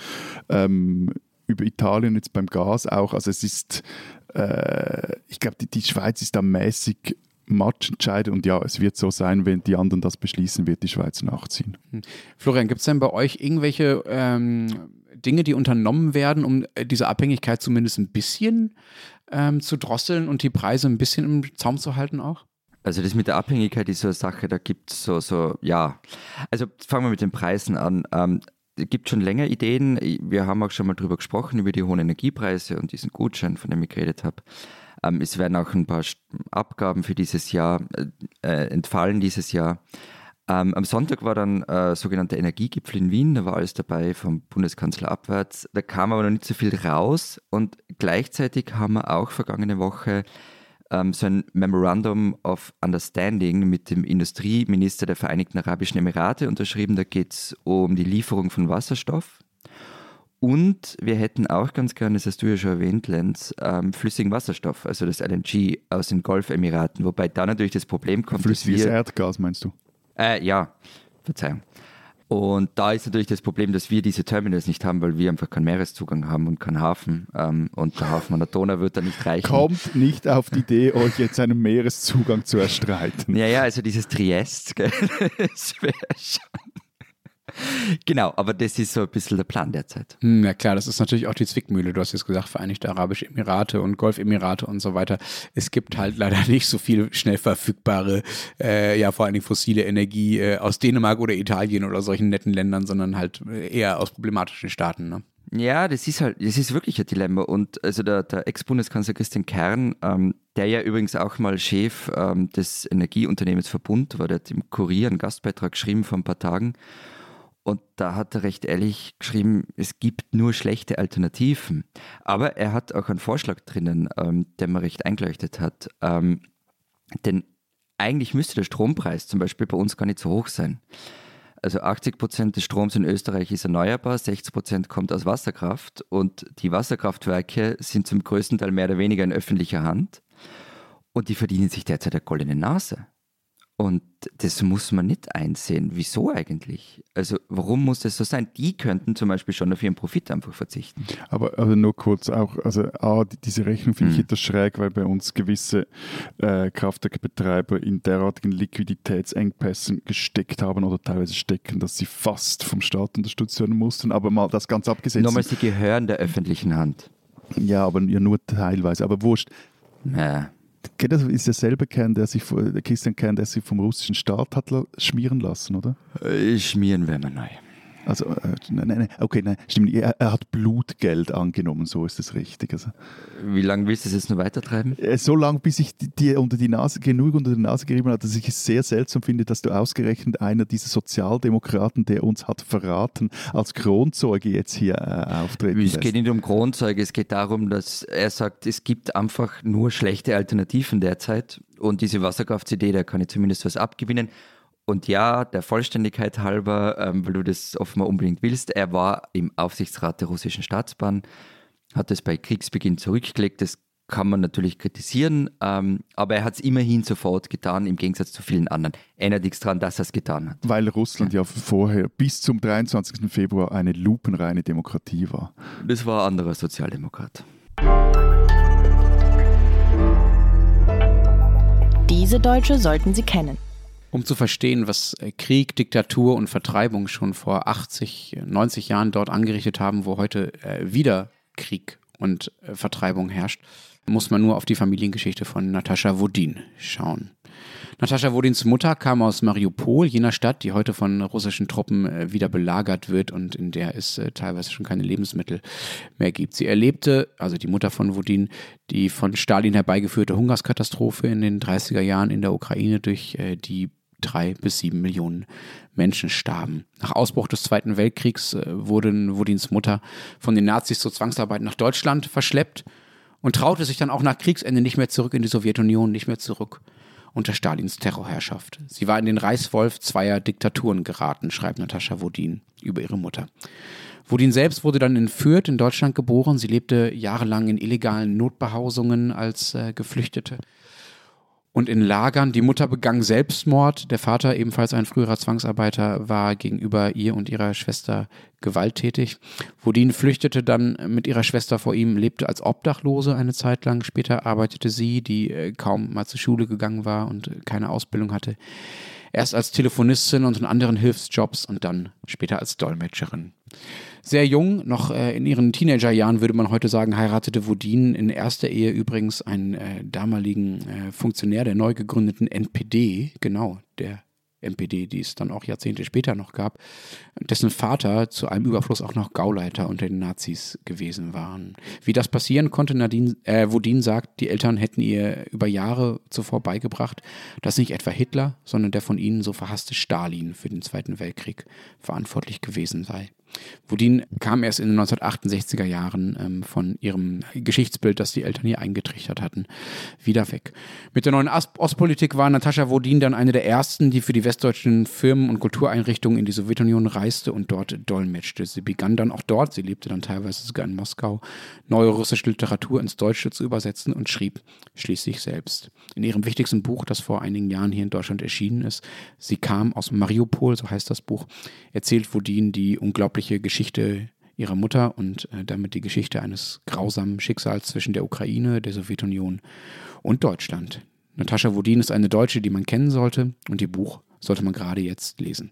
ähm, über Italien jetzt beim Gas auch. Also es ist, äh, ich glaube, die, die Schweiz ist da mäßig matchentscheidend. Und ja, es wird so sein, wenn die anderen das beschließen, wird die Schweiz nachziehen. Hm. Florian, gibt es denn bei euch irgendwelche ähm, Dinge, die unternommen werden, um äh, diese Abhängigkeit zumindest ein bisschen ähm, zu drosseln und die Preise ein bisschen im Zaum zu halten auch? Also das mit der Abhängigkeit ist so eine Sache, da gibt es so, so, ja. Also fangen wir mit den Preisen an. Ähm, es gibt schon länger Ideen. Wir haben auch schon mal drüber gesprochen, über die hohen Energiepreise und diesen Gutschein, von dem ich geredet habe. Ähm, es werden auch ein paar Abgaben für dieses Jahr äh, äh, entfallen dieses Jahr. Ähm, am Sonntag war dann äh, sogenannter Energiegipfel in Wien, da war alles dabei, vom Bundeskanzler abwärts. Da kam aber noch nicht so viel raus und gleichzeitig haben wir auch vergangene Woche ähm, so ein Memorandum of Understanding mit dem Industrieminister der Vereinigten Arabischen Emirate unterschrieben. Da geht es um die Lieferung von Wasserstoff. Und wir hätten auch ganz gerne, das hast du ja schon erwähnt, Lenz, ähm, flüssigen Wasserstoff, also das LNG aus den Golfemiraten. Wobei da natürlich das Problem kommt. Flüssiges Erdgas meinst du? Äh, ja, Verzeihung. Und da ist natürlich das Problem, dass wir diese Terminals nicht haben, weil wir einfach keinen Meereszugang haben und keinen Hafen. Ähm, und der Hafen an der Donau wird da nicht reichen. Kommt nicht auf die Idee, euch jetzt einen Meereszugang zu erstreiten. Ja, ja, also dieses Triest, gell, das wäre schon genau, aber das ist so ein bisschen der Plan derzeit. Hm, ja klar, das ist natürlich auch die Zwickmühle. Du hast jetzt gesagt, Vereinigte Arabische Emirate und Golfemirate und so weiter. Es gibt halt leider nicht so viel schnell verfügbare, äh, ja vor allen Dingen fossile Energie äh, aus Dänemark oder Italien oder solchen netten Ländern, sondern halt äh, eher aus problematischen Staaten. Ne? Ja, das ist halt, das ist wirklich ein Dilemma. Und also der, der Ex-Bundeskanzler Christian Kern, ähm, der ja übrigens auch mal Chef ähm, des Energieunternehmens Verbund war, der hat im Kurier einen Gastbeitrag geschrieben vor ein paar Tagen. Und da hat er recht ehrlich geschrieben, es gibt nur schlechte Alternativen. Aber er hat auch einen Vorschlag drinnen, ähm, der mir recht eingeleuchtet hat. Ähm, denn eigentlich müsste der Strompreis zum Beispiel bei uns gar nicht so hoch sein. Also 80 Prozent des Stroms in Österreich ist erneuerbar, 60 Prozent kommt aus Wasserkraft und die Wasserkraftwerke sind zum größten Teil mehr oder weniger in öffentlicher Hand und die verdienen sich derzeit eine goldene Nase. Und das muss man nicht einsehen. Wieso eigentlich? Also warum muss das so sein? Die könnten zum Beispiel schon auf ihren Profit einfach verzichten. Aber also nur kurz auch, also A, diese Rechnung finde hm. ich etwas schräg, weil bei uns gewisse äh, Kraftwerkbetreiber in derartigen Liquiditätsengpässen gesteckt haben oder teilweise stecken, dass sie fast vom Staat unterstützt werden mussten. Aber mal das ganz abgesetzt. Nochmal, sie gehören der öffentlichen Hand. Ja, aber ja nur teilweise. Aber wurscht. Ja das ist derselbe Kern, der sich, der Christian Kern, der sich vom russischen Staat hat schmieren lassen, oder? Äh, schmieren wir mal neu. Also, äh, nein, nein, okay, nein, stimmt. Er, er, hat Blutgeld angenommen, so ist es richtig. Also, Wie lange willst du es jetzt noch weitertreiben? Äh, so lange, bis ich dir unter die Nase, genug unter die Nase gerieben habe, dass ich es sehr seltsam finde, dass du ausgerechnet einer dieser Sozialdemokraten, der uns hat verraten, als Kronzeuge jetzt hier äh, auftreten Es geht nicht um Kronzeuge, es geht darum, dass er sagt, es gibt einfach nur schlechte Alternativen derzeit und diese Wasserkraftsidee, da kann ich zumindest was abgewinnen. Und ja, der Vollständigkeit halber, ähm, weil du das offenbar unbedingt willst, er war im Aufsichtsrat der russischen Staatsbahn, hat es bei Kriegsbeginn zurückgelegt. Das kann man natürlich kritisieren, ähm, aber er hat es immerhin sofort getan, im Gegensatz zu vielen anderen. Erinnert nichts daran, dass er es getan hat. Weil Russland ja. ja. vorher bis zum 23. Februar eine lupenreine Demokratie war. Das war ein anderer Sozialdemokrat. Diese Deutsche sollten Sie kennen um zu verstehen, was äh, Krieg, Diktatur und Vertreibung schon vor 80, 90 Jahren dort angerichtet haben, wo heute äh, wieder Krieg und äh, Vertreibung herrscht, muss man nur auf die Familiengeschichte von Natascha Wodin schauen. Natascha Wodins Mutter kam aus Mariupol, jener Stadt, die heute von russischen Truppen wieder belagert wird und in der es teilweise schon keine Lebensmittel mehr gibt. Sie erlebte, also die Mutter von Wodin, die von Stalin herbeigeführte Hungerskatastrophe in den 30er Jahren in der Ukraine durch die drei bis sieben Millionen Menschen starben. Nach Ausbruch des Zweiten Weltkriegs äh, wurden Wodins Mutter von den Nazis zur Zwangsarbeit nach Deutschland verschleppt und traute sich dann auch nach Kriegsende nicht mehr zurück in die Sowjetunion, nicht mehr zurück unter Stalins Terrorherrschaft. Sie war in den Reißwolf zweier Diktaturen geraten, schreibt Natascha Wodin über ihre Mutter. Wodin selbst wurde dann in Fürth in Deutschland geboren. Sie lebte jahrelang in illegalen Notbehausungen als äh, Geflüchtete und in Lagern. Die Mutter begann Selbstmord. Der Vater, ebenfalls ein früherer Zwangsarbeiter, war gegenüber ihr und ihrer Schwester gewalttätig. Wodin flüchtete dann mit ihrer Schwester vor ihm, lebte als Obdachlose eine Zeit lang. Später arbeitete sie, die äh, kaum mal zur Schule gegangen war und keine Ausbildung hatte, erst als Telefonistin und in anderen Hilfsjobs und dann später als Dolmetscherin sehr jung, noch äh, in ihren Teenagerjahren würde man heute sagen, heiratete Wodin in erster Ehe übrigens einen äh, damaligen äh, Funktionär der neu gegründeten NPD, genau, der NPD, die es dann auch Jahrzehnte später noch gab, dessen Vater zu einem Überfluss auch noch Gauleiter unter den Nazis gewesen waren. Wie das passieren konnte, Nadine, äh, Wodin sagt, die Eltern hätten ihr über Jahre zuvor beigebracht, dass nicht etwa Hitler, sondern der von ihnen so verhasste Stalin für den Zweiten Weltkrieg verantwortlich gewesen sei. Wodin kam erst in den 1968er Jahren ähm, von ihrem Geschichtsbild, das die Eltern hier eingetrichtert hatten, wieder weg. Mit der neuen Ostpolitik war Natascha Wodin dann eine der ersten, die für die westdeutschen Firmen und Kultureinrichtungen in die Sowjetunion reiste und dort dolmetschte. Sie begann dann auch dort, sie lebte dann teilweise sogar in Moskau, neue russische Literatur ins Deutsche zu übersetzen und schrieb schließlich selbst. In ihrem wichtigsten Buch, das vor einigen Jahren hier in Deutschland erschienen ist, Sie kam aus Mariupol, so heißt das Buch, erzählt Wodin die unglaubliche unglaubliche Geschichte ihrer Mutter und äh, damit die Geschichte eines grausamen Schicksals zwischen der Ukraine, der Sowjetunion und Deutschland. Natascha Wodin ist eine Deutsche, die man kennen sollte und ihr Buch sollte man gerade jetzt lesen.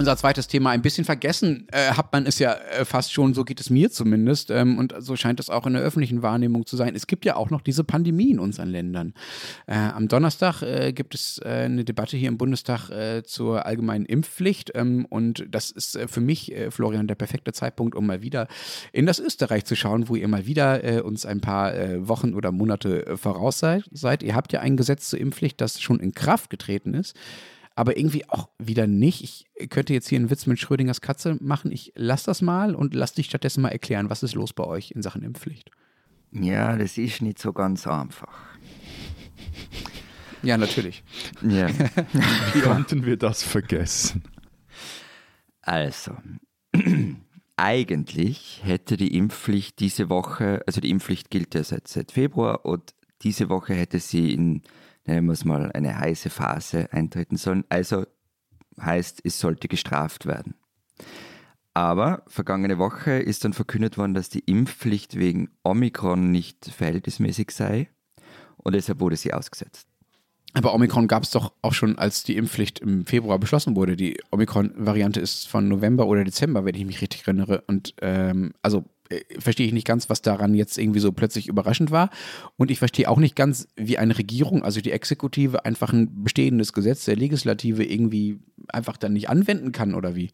Unser zweites Thema ein bisschen vergessen äh, hat man es ja äh, fast schon, so geht es mir zumindest, ähm, und so scheint es auch in der öffentlichen Wahrnehmung zu sein. Es gibt ja auch noch diese Pandemie in unseren Ländern. Äh, am Donnerstag äh, gibt es äh, eine Debatte hier im Bundestag äh, zur allgemeinen Impfpflicht ähm, und das ist für mich, Florian, der perfekte Zeitpunkt, um mal wieder in das Österreich zu schauen, wo ihr mal wieder uns ein paar Wochen oder Monate voraus seid. seid. Ihr habt ja ein Gesetz zur Impfpflicht, das schon in Kraft getreten ist aber irgendwie auch wieder nicht. Ich könnte jetzt hier einen Witz mit Schrödingers Katze machen. Ich lasse das mal und lass dich stattdessen mal erklären, was ist los bei euch in Sachen Impfpflicht. Ja, das ist nicht so ganz einfach. Ja, natürlich. Ja. Wie konnten wir das vergessen? Also, eigentlich hätte die Impfpflicht diese Woche, also die Impfpflicht gilt ja seit, seit Februar und diese Woche hätte sie in nennen wir es mal, eine heiße Phase eintreten sollen. Also heißt, es sollte gestraft werden. Aber vergangene Woche ist dann verkündet worden, dass die Impfpflicht wegen Omikron nicht verhältnismäßig sei und deshalb wurde sie ausgesetzt. Aber Omikron gab es doch auch schon, als die Impfpflicht im Februar beschlossen wurde. Die Omikron-Variante ist von November oder Dezember, wenn ich mich richtig erinnere. Und ähm, also verstehe ich nicht ganz, was daran jetzt irgendwie so plötzlich überraschend war. Und ich verstehe auch nicht ganz, wie eine Regierung, also die Exekutive, einfach ein bestehendes Gesetz der Legislative irgendwie einfach dann nicht anwenden kann oder wie?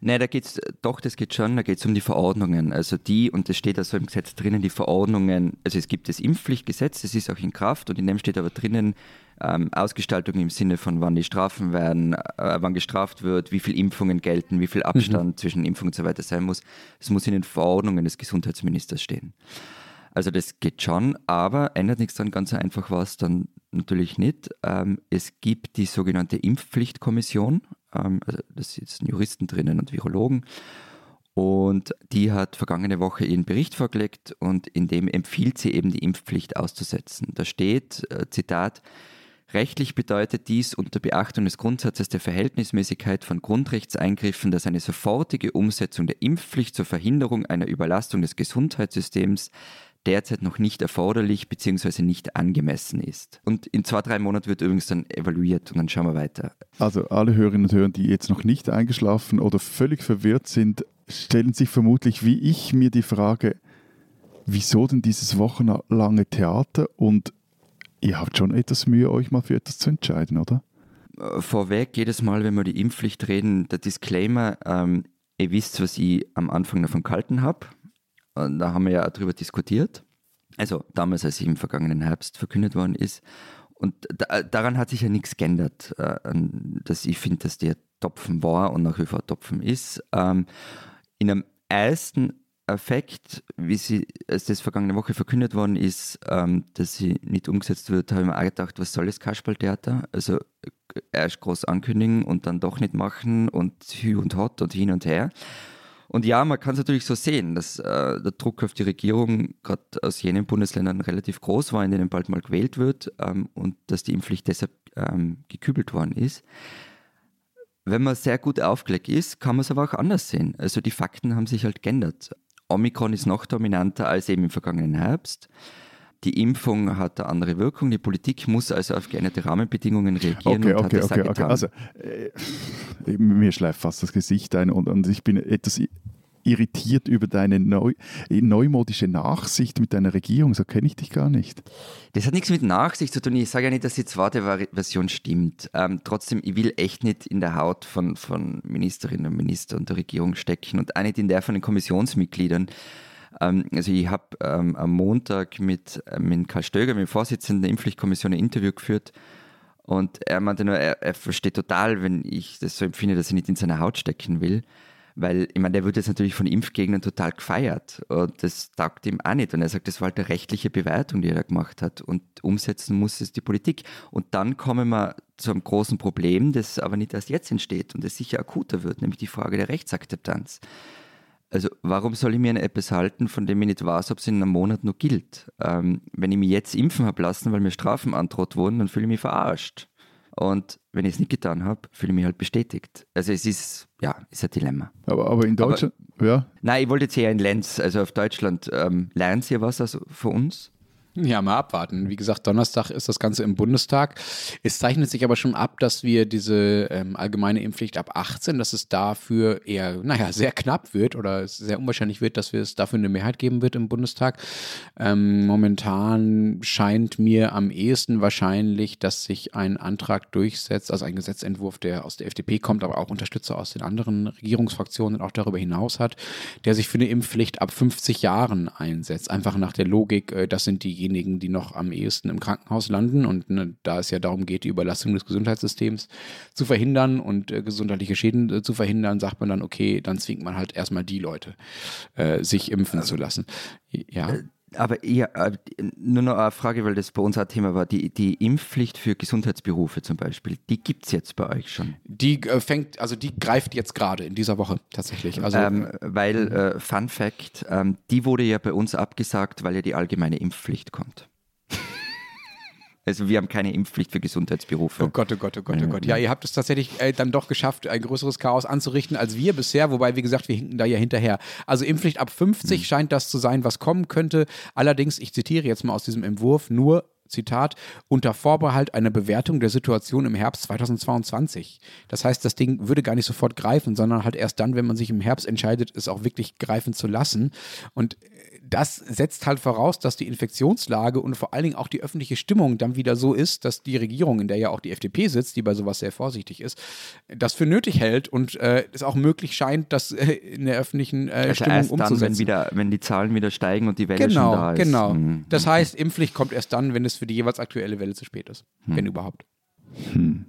Nein, da geht es, doch, das geht schon, da geht es um die Verordnungen. Also die, und das steht also im Gesetz drinnen, die Verordnungen, also es gibt das Impfpflichtgesetz, das ist auch in Kraft und in dem steht aber drinnen, ähm, Ausgestaltung im Sinne von wann die Strafen werden, äh, wann gestraft wird, wie viele Impfungen gelten, wie viel Abstand mhm. zwischen Impfungen und so weiter sein muss. Das muss in den Verordnungen des Gesundheitsministers stehen. Also das geht schon, aber ändert nichts dann ganz einfach was dann natürlich nicht. Ähm, es gibt die sogenannte Impfpflichtkommission, ähm, also das sitzen Juristen drinnen und Virologen. Und die hat vergangene Woche ihren Bericht vorgelegt und in dem empfiehlt sie eben die Impfpflicht auszusetzen. Da steht, äh, Zitat, Rechtlich bedeutet dies unter Beachtung des Grundsatzes der Verhältnismäßigkeit von Grundrechtseingriffen, dass eine sofortige Umsetzung der Impfpflicht zur Verhinderung einer Überlastung des Gesundheitssystems derzeit noch nicht erforderlich bzw. nicht angemessen ist. Und in zwei, drei Monaten wird übrigens dann evaluiert und dann schauen wir weiter. Also alle Hörerinnen und Hörer, die jetzt noch nicht eingeschlafen oder völlig verwirrt sind, stellen sich vermutlich wie ich mir die Frage, wieso denn dieses wochenlange Theater und Ihr habt schon etwas Mühe, euch mal für etwas zu entscheiden, oder? Äh, vorweg, jedes Mal, wenn wir die Impfpflicht reden, der Disclaimer, ähm, ihr wisst, was ich am Anfang davon gehalten habe. Da haben wir ja auch darüber diskutiert. Also damals, als sie im vergangenen Herbst verkündet worden ist. Und da, daran hat sich ja nichts geändert, äh, dass ich finde, dass der Topfen war und nach wie vor Topfen ist. Ähm, in einem ersten Effekt, wie sie, als das vergangene Woche verkündet worden ist, ähm, dass sie nicht umgesetzt wird, habe ich mir auch gedacht, was soll das Kasperltheater? Also äh, erst groß ankündigen und dann doch nicht machen und hü und hot und hin und her. Und ja, man kann es natürlich so sehen, dass äh, der Druck auf die Regierung gerade aus jenen Bundesländern relativ groß war, in denen bald mal gewählt wird ähm, und dass die Impfpflicht deshalb ähm, gekübelt worden ist. Wenn man sehr gut aufgelegt ist, kann man es aber auch anders sehen. Also die Fakten haben sich halt geändert. Omikron ist noch dominanter als eben im vergangenen Herbst. Die Impfung hat eine andere Wirkung. Die Politik muss also auf geänderte Rahmenbedingungen reagieren. Okay, okay, okay, okay. Also, äh, mir schleift fast das Gesicht ein und, und ich bin etwas irritiert über deine neu, neumodische Nachsicht mit deiner Regierung. So kenne ich dich gar nicht. Das hat nichts mit Nachsicht zu tun. Ich sage ja nicht, dass die zweite Version stimmt. Ähm, trotzdem, ich will echt nicht in der Haut von, von Ministerinnen und Ministern und der Regierung stecken und auch nicht in der von den Kommissionsmitgliedern. Ähm, also ich habe ähm, am Montag mit, äh, mit Karl Stöger, mit dem Vorsitzenden der Impfpflichtkommission, ein Interview geführt. Und er meinte nur, er, er versteht total, wenn ich das so empfinde, dass ich nicht in seine Haut stecken will. Weil, ich meine, der wird jetzt natürlich von Impfgegnern total gefeiert und das taugt ihm auch nicht. Und er sagt, das war halt eine rechtliche Bewertung, die er da gemacht hat und umsetzen muss es die Politik. Und dann kommen wir zu einem großen Problem, das aber nicht erst jetzt entsteht und das sicher akuter wird, nämlich die Frage der Rechtsakzeptanz. Also warum soll ich mir an etwas halten, von dem ich nicht weiß, ob es in einem Monat noch gilt? Ähm, wenn ich mich jetzt impfen habe lassen, weil mir Strafen androht wurden, dann fühle ich mich verarscht. Und wenn ich es nicht getan habe, fühle ich mich halt bestätigt. Also es ist, ja, ist ein Dilemma. Aber, aber in Deutschland, aber, ja? Nein, ich wollte jetzt eher in Lenz, also auf Deutschland. Ähm, lernen Sie was also für uns? Ja, mal abwarten. Wie gesagt, Donnerstag ist das Ganze im Bundestag. Es zeichnet sich aber schon ab, dass wir diese ähm, allgemeine Impfpflicht ab 18, dass es dafür eher, naja, sehr knapp wird oder sehr unwahrscheinlich wird, dass wir es dafür eine Mehrheit geben wird im Bundestag. Ähm, momentan scheint mir am ehesten wahrscheinlich, dass sich ein Antrag durchsetzt, also ein Gesetzentwurf, der aus der FDP kommt, aber auch Unterstützer aus den anderen Regierungsfraktionen und auch darüber hinaus hat, der sich für eine Impfpflicht ab 50 Jahren einsetzt. Einfach nach der Logik, äh, das sind diejenigen, diejenigen, die noch am ehesten im Krankenhaus landen. Und ne, da es ja darum geht, die Überlastung des Gesundheitssystems zu verhindern und äh, gesundheitliche Schäden äh, zu verhindern, sagt man dann, okay, dann zwingt man halt erstmal die Leute, äh, sich impfen zu lassen. Ja. Aber ja, äh, nur noch eine Frage, weil das bei uns ein Thema war. Die, die Impfpflicht für Gesundheitsberufe zum Beispiel, die gibt es jetzt bei euch schon? Die äh, fängt, also die greift jetzt gerade in dieser Woche tatsächlich. Also, ähm, weil, äh, Fun Fact, ähm, die wurde ja bei uns abgesagt, weil ja die allgemeine Impfpflicht kommt. Also wir haben keine Impfpflicht für Gesundheitsberufe. Oh Gott, oh Gott, oh Gott, oh Gott. Ja, ihr habt es tatsächlich äh, dann doch geschafft, ein größeres Chaos anzurichten als wir bisher, wobei, wie gesagt, wir hinken da ja hinterher. Also Impfpflicht ab 50 mhm. scheint das zu sein, was kommen könnte. Allerdings, ich zitiere jetzt mal aus diesem Entwurf, nur Zitat, unter Vorbehalt einer Bewertung der Situation im Herbst 2022. Das heißt, das Ding würde gar nicht sofort greifen, sondern halt erst dann, wenn man sich im Herbst entscheidet, es auch wirklich greifen zu lassen. Und das setzt halt voraus, dass die Infektionslage und vor allen Dingen auch die öffentliche Stimmung dann wieder so ist, dass die Regierung, in der ja auch die FDP sitzt, die bei sowas sehr vorsichtig ist, das für nötig hält und äh, es auch möglich scheint, das äh, in der öffentlichen äh, also Stimmung erst umzusetzen. Dann, wenn, wieder, wenn die Zahlen wieder steigen und die Welle genau, schon da ist. Genau, genau. Das heißt, Impfpflicht kommt erst dann, wenn es für die jeweils aktuelle Welle zu spät ist, hm. wenn überhaupt. Hm.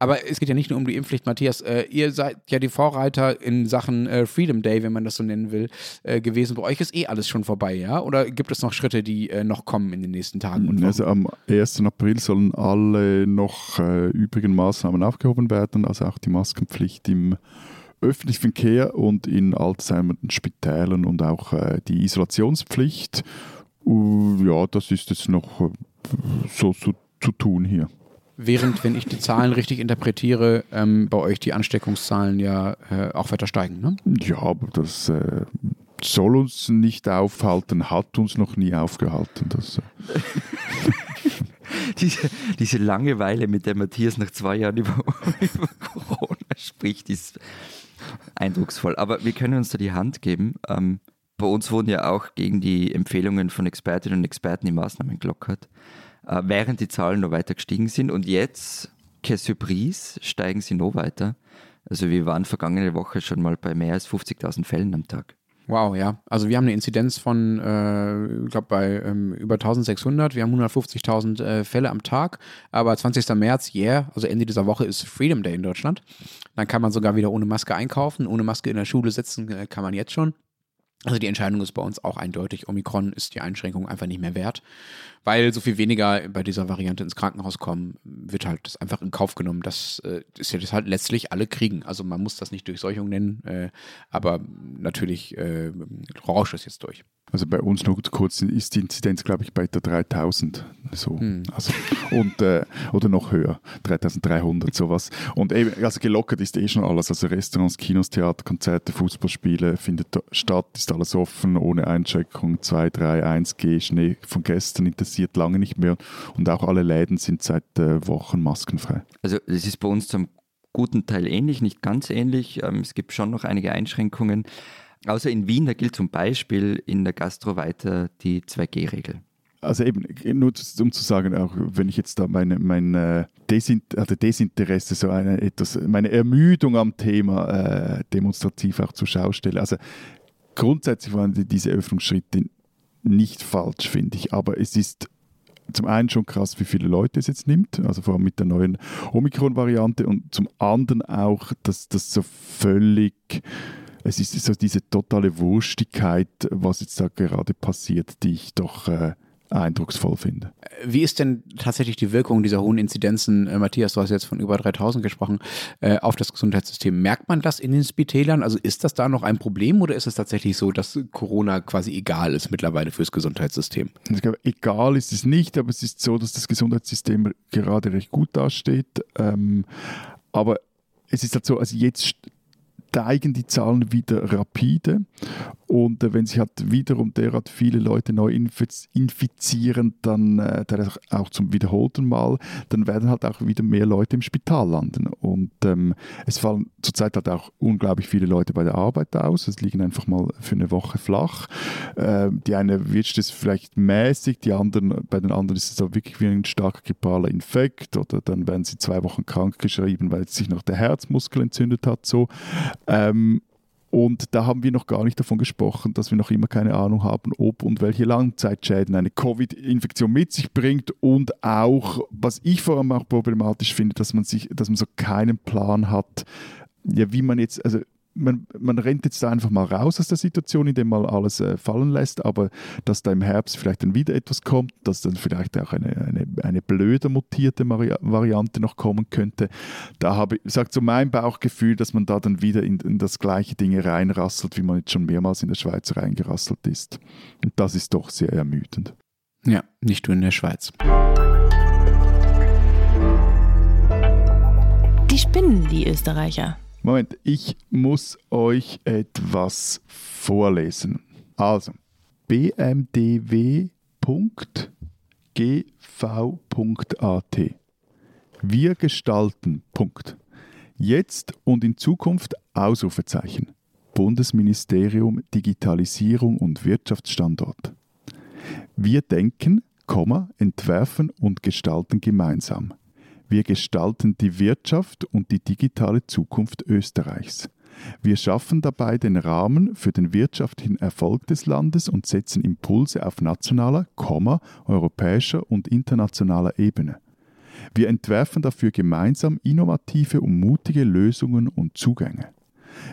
Aber es geht ja nicht nur um die Impfpflicht, Matthias. Äh, ihr seid ja die Vorreiter in Sachen äh, Freedom Day, wenn man das so nennen will, äh, gewesen. Bei euch ist eh alles schon vorbei, ja? Oder gibt es noch Schritte, die äh, noch kommen in den nächsten Tagen? Und also am 1. April sollen alle noch äh, übrigen Maßnahmen aufgehoben werden, also auch die Maskenpflicht im öffentlichen Verkehr und in Altersheimen, Spitälern und auch äh, die Isolationspflicht. ja, das ist jetzt noch so zu, zu tun hier während, wenn ich die Zahlen richtig interpretiere, ähm, bei euch die Ansteckungszahlen ja äh, auch weiter steigen. Ne? Ja, aber das äh, soll uns nicht aufhalten, hat uns noch nie aufgehalten. Das, äh. diese, diese, Langeweile, mit der Matthias nach zwei Jahren über, über Corona spricht, ist eindrucksvoll. Aber wir können uns da die Hand geben. Ähm, bei uns wurden ja auch gegen die Empfehlungen von Expertinnen und Experten die Maßnahmen gelockert. Äh, während die Zahlen noch weiter gestiegen sind. Und jetzt, que surprise, steigen sie noch weiter. Also wir waren vergangene Woche schon mal bei mehr als 50.000 Fällen am Tag. Wow, ja. Also wir haben eine Inzidenz von, äh, ich glaube, bei ähm, über 1600. Wir haben 150.000 äh, Fälle am Tag. Aber 20. März, yeah, also Ende dieser Woche ist Freedom Day in Deutschland. Dann kann man sogar wieder ohne Maske einkaufen. Ohne Maske in der Schule sitzen äh, kann man jetzt schon. Also die Entscheidung ist bei uns auch eindeutig. Omikron ist die Einschränkung einfach nicht mehr wert. Weil so viel weniger bei dieser Variante ins Krankenhaus kommen, wird halt das einfach in Kauf genommen. Das äh, ist ja das halt letztlich alle kriegen. Also man muss das nicht Durchseuchung nennen, äh, aber natürlich äh, rauscht es jetzt durch. Also bei uns noch kurz ist die Inzidenz, glaube ich, bei der 3000. So. Hm. Also, und, äh, oder noch höher, 3300, sowas. Und eben, also gelockert ist eh schon alles. Also Restaurants, Kinos, Theater, Konzerte, Fußballspiele findet statt, ist alles offen, ohne Einschränkung. 2, 3, 1G, Schnee von gestern interessiert lange nicht mehr. Und auch alle Läden sind seit äh, Wochen maskenfrei. Also es ist bei uns zum guten Teil ähnlich, nicht ganz ähnlich. Ähm, es gibt schon noch einige Einschränkungen. Außer in Wien, da gilt zum Beispiel in der Gastro weiter die 2G-Regel. Also eben, nur um zu sagen, auch wenn ich jetzt da meine, mein Desint also Desinteresse, so eine etwas, meine Ermüdung am Thema äh, demonstrativ auch zur Schau stelle. Also grundsätzlich waren diese Öffnungsschritte nicht falsch, finde ich, aber es ist zum einen schon krass, wie viele Leute es jetzt nimmt, also vor allem mit der neuen Omikron-Variante und zum anderen auch, dass das so völlig es ist so diese totale Wurstigkeit, was jetzt da gerade passiert, die ich doch äh, eindrucksvoll finde. Wie ist denn tatsächlich die Wirkung dieser hohen Inzidenzen, äh, Matthias, du hast jetzt von über 3000 gesprochen, äh, auf das Gesundheitssystem? Merkt man das in den Spitälern? Also ist das da noch ein Problem oder ist es tatsächlich so, dass Corona quasi egal ist mittlerweile fürs Gesundheitssystem? Glaube, egal ist es nicht, aber es ist so, dass das Gesundheitssystem gerade recht gut dasteht. Ähm, aber es ist halt so, also jetzt steigen die Zahlen wieder rapide. Und äh, wenn sich halt wiederum derart viele Leute neu infizieren, dann äh, auch zum wiederholten Mal, dann werden halt auch wieder mehr Leute im Spital landen. Und ähm, es fallen zurzeit halt auch unglaublich viele Leute bei der Arbeit aus. Es liegen einfach mal für eine Woche flach. Ähm, die eine wird es vielleicht mäßig, die anderen, bei den anderen ist es auch wirklich wie ein starker grippaler Infekt oder dann werden sie zwei Wochen krank geschrieben, weil sich noch der Herzmuskel entzündet hat. So. Ähm, und da haben wir noch gar nicht davon gesprochen, dass wir noch immer keine Ahnung haben, ob und welche Langzeitschäden eine Covid-Infektion mit sich bringt. Und auch, was ich vor allem auch problematisch finde, dass man sich, dass man so keinen Plan hat, ja, wie man jetzt, also man, man rennt jetzt da einfach mal raus aus der Situation, indem man alles äh, fallen lässt, aber dass da im Herbst vielleicht dann wieder etwas kommt, dass dann vielleicht auch eine, eine, eine blöde mutierte Vari Variante noch kommen könnte, da habe ich, sagt so mein Bauchgefühl, dass man da dann wieder in, in das gleiche Ding reinrasselt, wie man jetzt schon mehrmals in der Schweiz reingerasselt ist. Und das ist doch sehr ermüdend. Ja, nicht nur in der Schweiz. Die spinnen, die Österreicher. Moment, ich muss euch etwas vorlesen. Also, bmdw.gv.at. Wir gestalten. Punkt. Jetzt und in Zukunft Ausrufezeichen. Bundesministerium Digitalisierung und Wirtschaftsstandort. Wir denken, entwerfen und gestalten gemeinsam. Wir gestalten die Wirtschaft und die digitale Zukunft Österreichs. Wir schaffen dabei den Rahmen für den wirtschaftlichen Erfolg des Landes und setzen Impulse auf nationaler, europäischer und internationaler Ebene. Wir entwerfen dafür gemeinsam innovative und mutige Lösungen und Zugänge.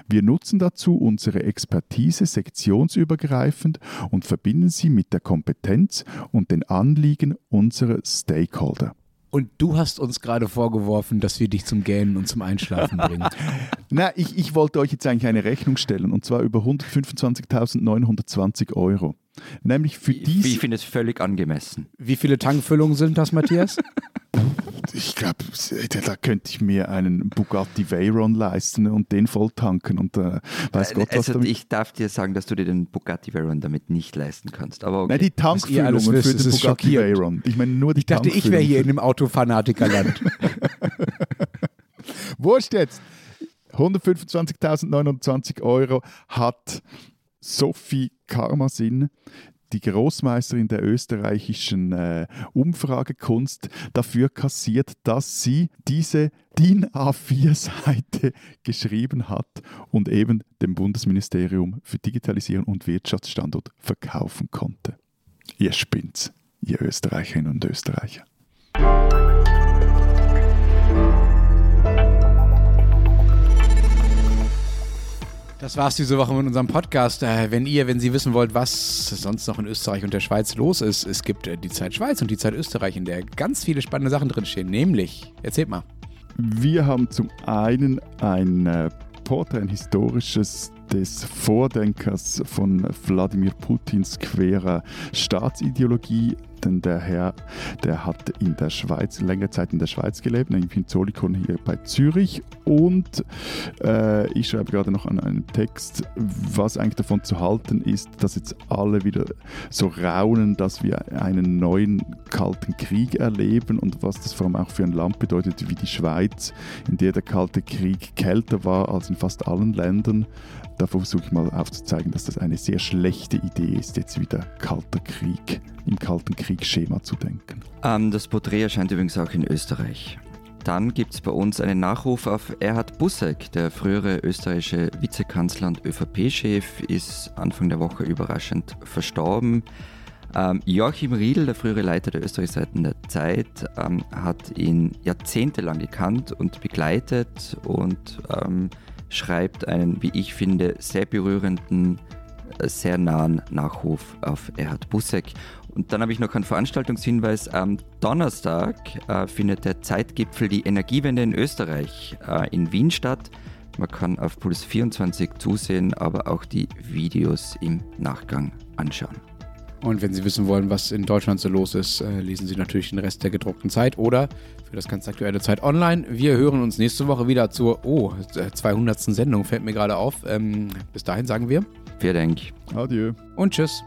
Wir nutzen dazu unsere Expertise sektionsübergreifend und verbinden sie mit der Kompetenz und den Anliegen unserer Stakeholder. Und du hast uns gerade vorgeworfen, dass wir dich zum Gähnen und zum Einschlafen bringen. Na, ich, ich wollte euch jetzt eigentlich eine Rechnung stellen und zwar über 125.920 Euro. Nämlich für diese. Ich finde es völlig angemessen. Wie viele Tankfüllungen sind das, Matthias? ich glaube, da könnte ich mir einen Bugatti Veyron leisten und den voll tanken und äh, weiß Gott was also, damit. Ich darf dir sagen, dass du dir den Bugatti Veyron damit nicht leisten kannst. Aber okay. Nein, die Tankfüllungen für den Bugatti schockiert. Veyron. Ich meine nur die Ich dachte, ich wäre hier in dem Autofanatikerland. Wurscht jetzt. 125.029 Euro hat Sophie Karmasin die Großmeisterin der österreichischen äh, Umfragekunst dafür kassiert, dass sie diese DIN A4-Seite geschrieben hat und eben dem Bundesministerium für Digitalisierung und Wirtschaftsstandort verkaufen konnte. Ihr spinnt's, ihr Österreicherinnen und Österreicher. Das war's diese Woche mit unserem Podcast. Äh, wenn ihr, wenn Sie wissen wollt, was sonst noch in Österreich und der Schweiz los ist, es gibt äh, die Zeit Schweiz und die Zeit Österreich, in der ganz viele spannende Sachen drinstehen. Nämlich, erzählt mal. Wir haben zum einen ein äh, Porträt, ein historisches des Vordenkers von Wladimir Putins querer Staatsideologie denn der Herr, der hat in der Schweiz, längere Zeit in der Schweiz gelebt, nämlich in Zolikon hier bei Zürich. Und äh, ich schreibe gerade noch an einem Text, was eigentlich davon zu halten ist, dass jetzt alle wieder so raunen, dass wir einen neuen Kalten Krieg erleben und was das vor allem auch für ein Land bedeutet wie die Schweiz, in der der Kalte Krieg kälter war als in fast allen Ländern. Da versuche ich mal aufzuzeigen, dass das eine sehr schlechte Idee ist, jetzt wieder Kalter Krieg im Kalten Kriegsschema zu denken. Ähm, das Porträt erscheint übrigens auch in Österreich. Dann gibt es bei uns einen Nachruf auf Erhard Busseck, der frühere österreichische Vizekanzler und ÖVP-Chef, ist Anfang der Woche überraschend verstorben. Ähm, Joachim Riedl, der frühere Leiter der Österreichseiten der Zeit, ähm, hat ihn jahrzehntelang gekannt und begleitet und ähm, schreibt einen, wie ich finde, sehr berührenden, äh, sehr nahen Nachruf auf Erhard Busseck. Und dann habe ich noch einen Veranstaltungshinweis. Am Donnerstag äh, findet der Zeitgipfel die Energiewende in Österreich äh, in Wien statt. Man kann auf Puls 24 zusehen, aber auch die Videos im Nachgang anschauen. Und wenn Sie wissen wollen, was in Deutschland so los ist, äh, lesen Sie natürlich den Rest der gedruckten Zeit oder für das ganz aktuelle Zeit online. Wir hören uns nächste Woche wieder zur oh, 200. Sendung, fällt mir gerade auf. Ähm, bis dahin sagen wir. Vielen Dank. Adieu. Und tschüss.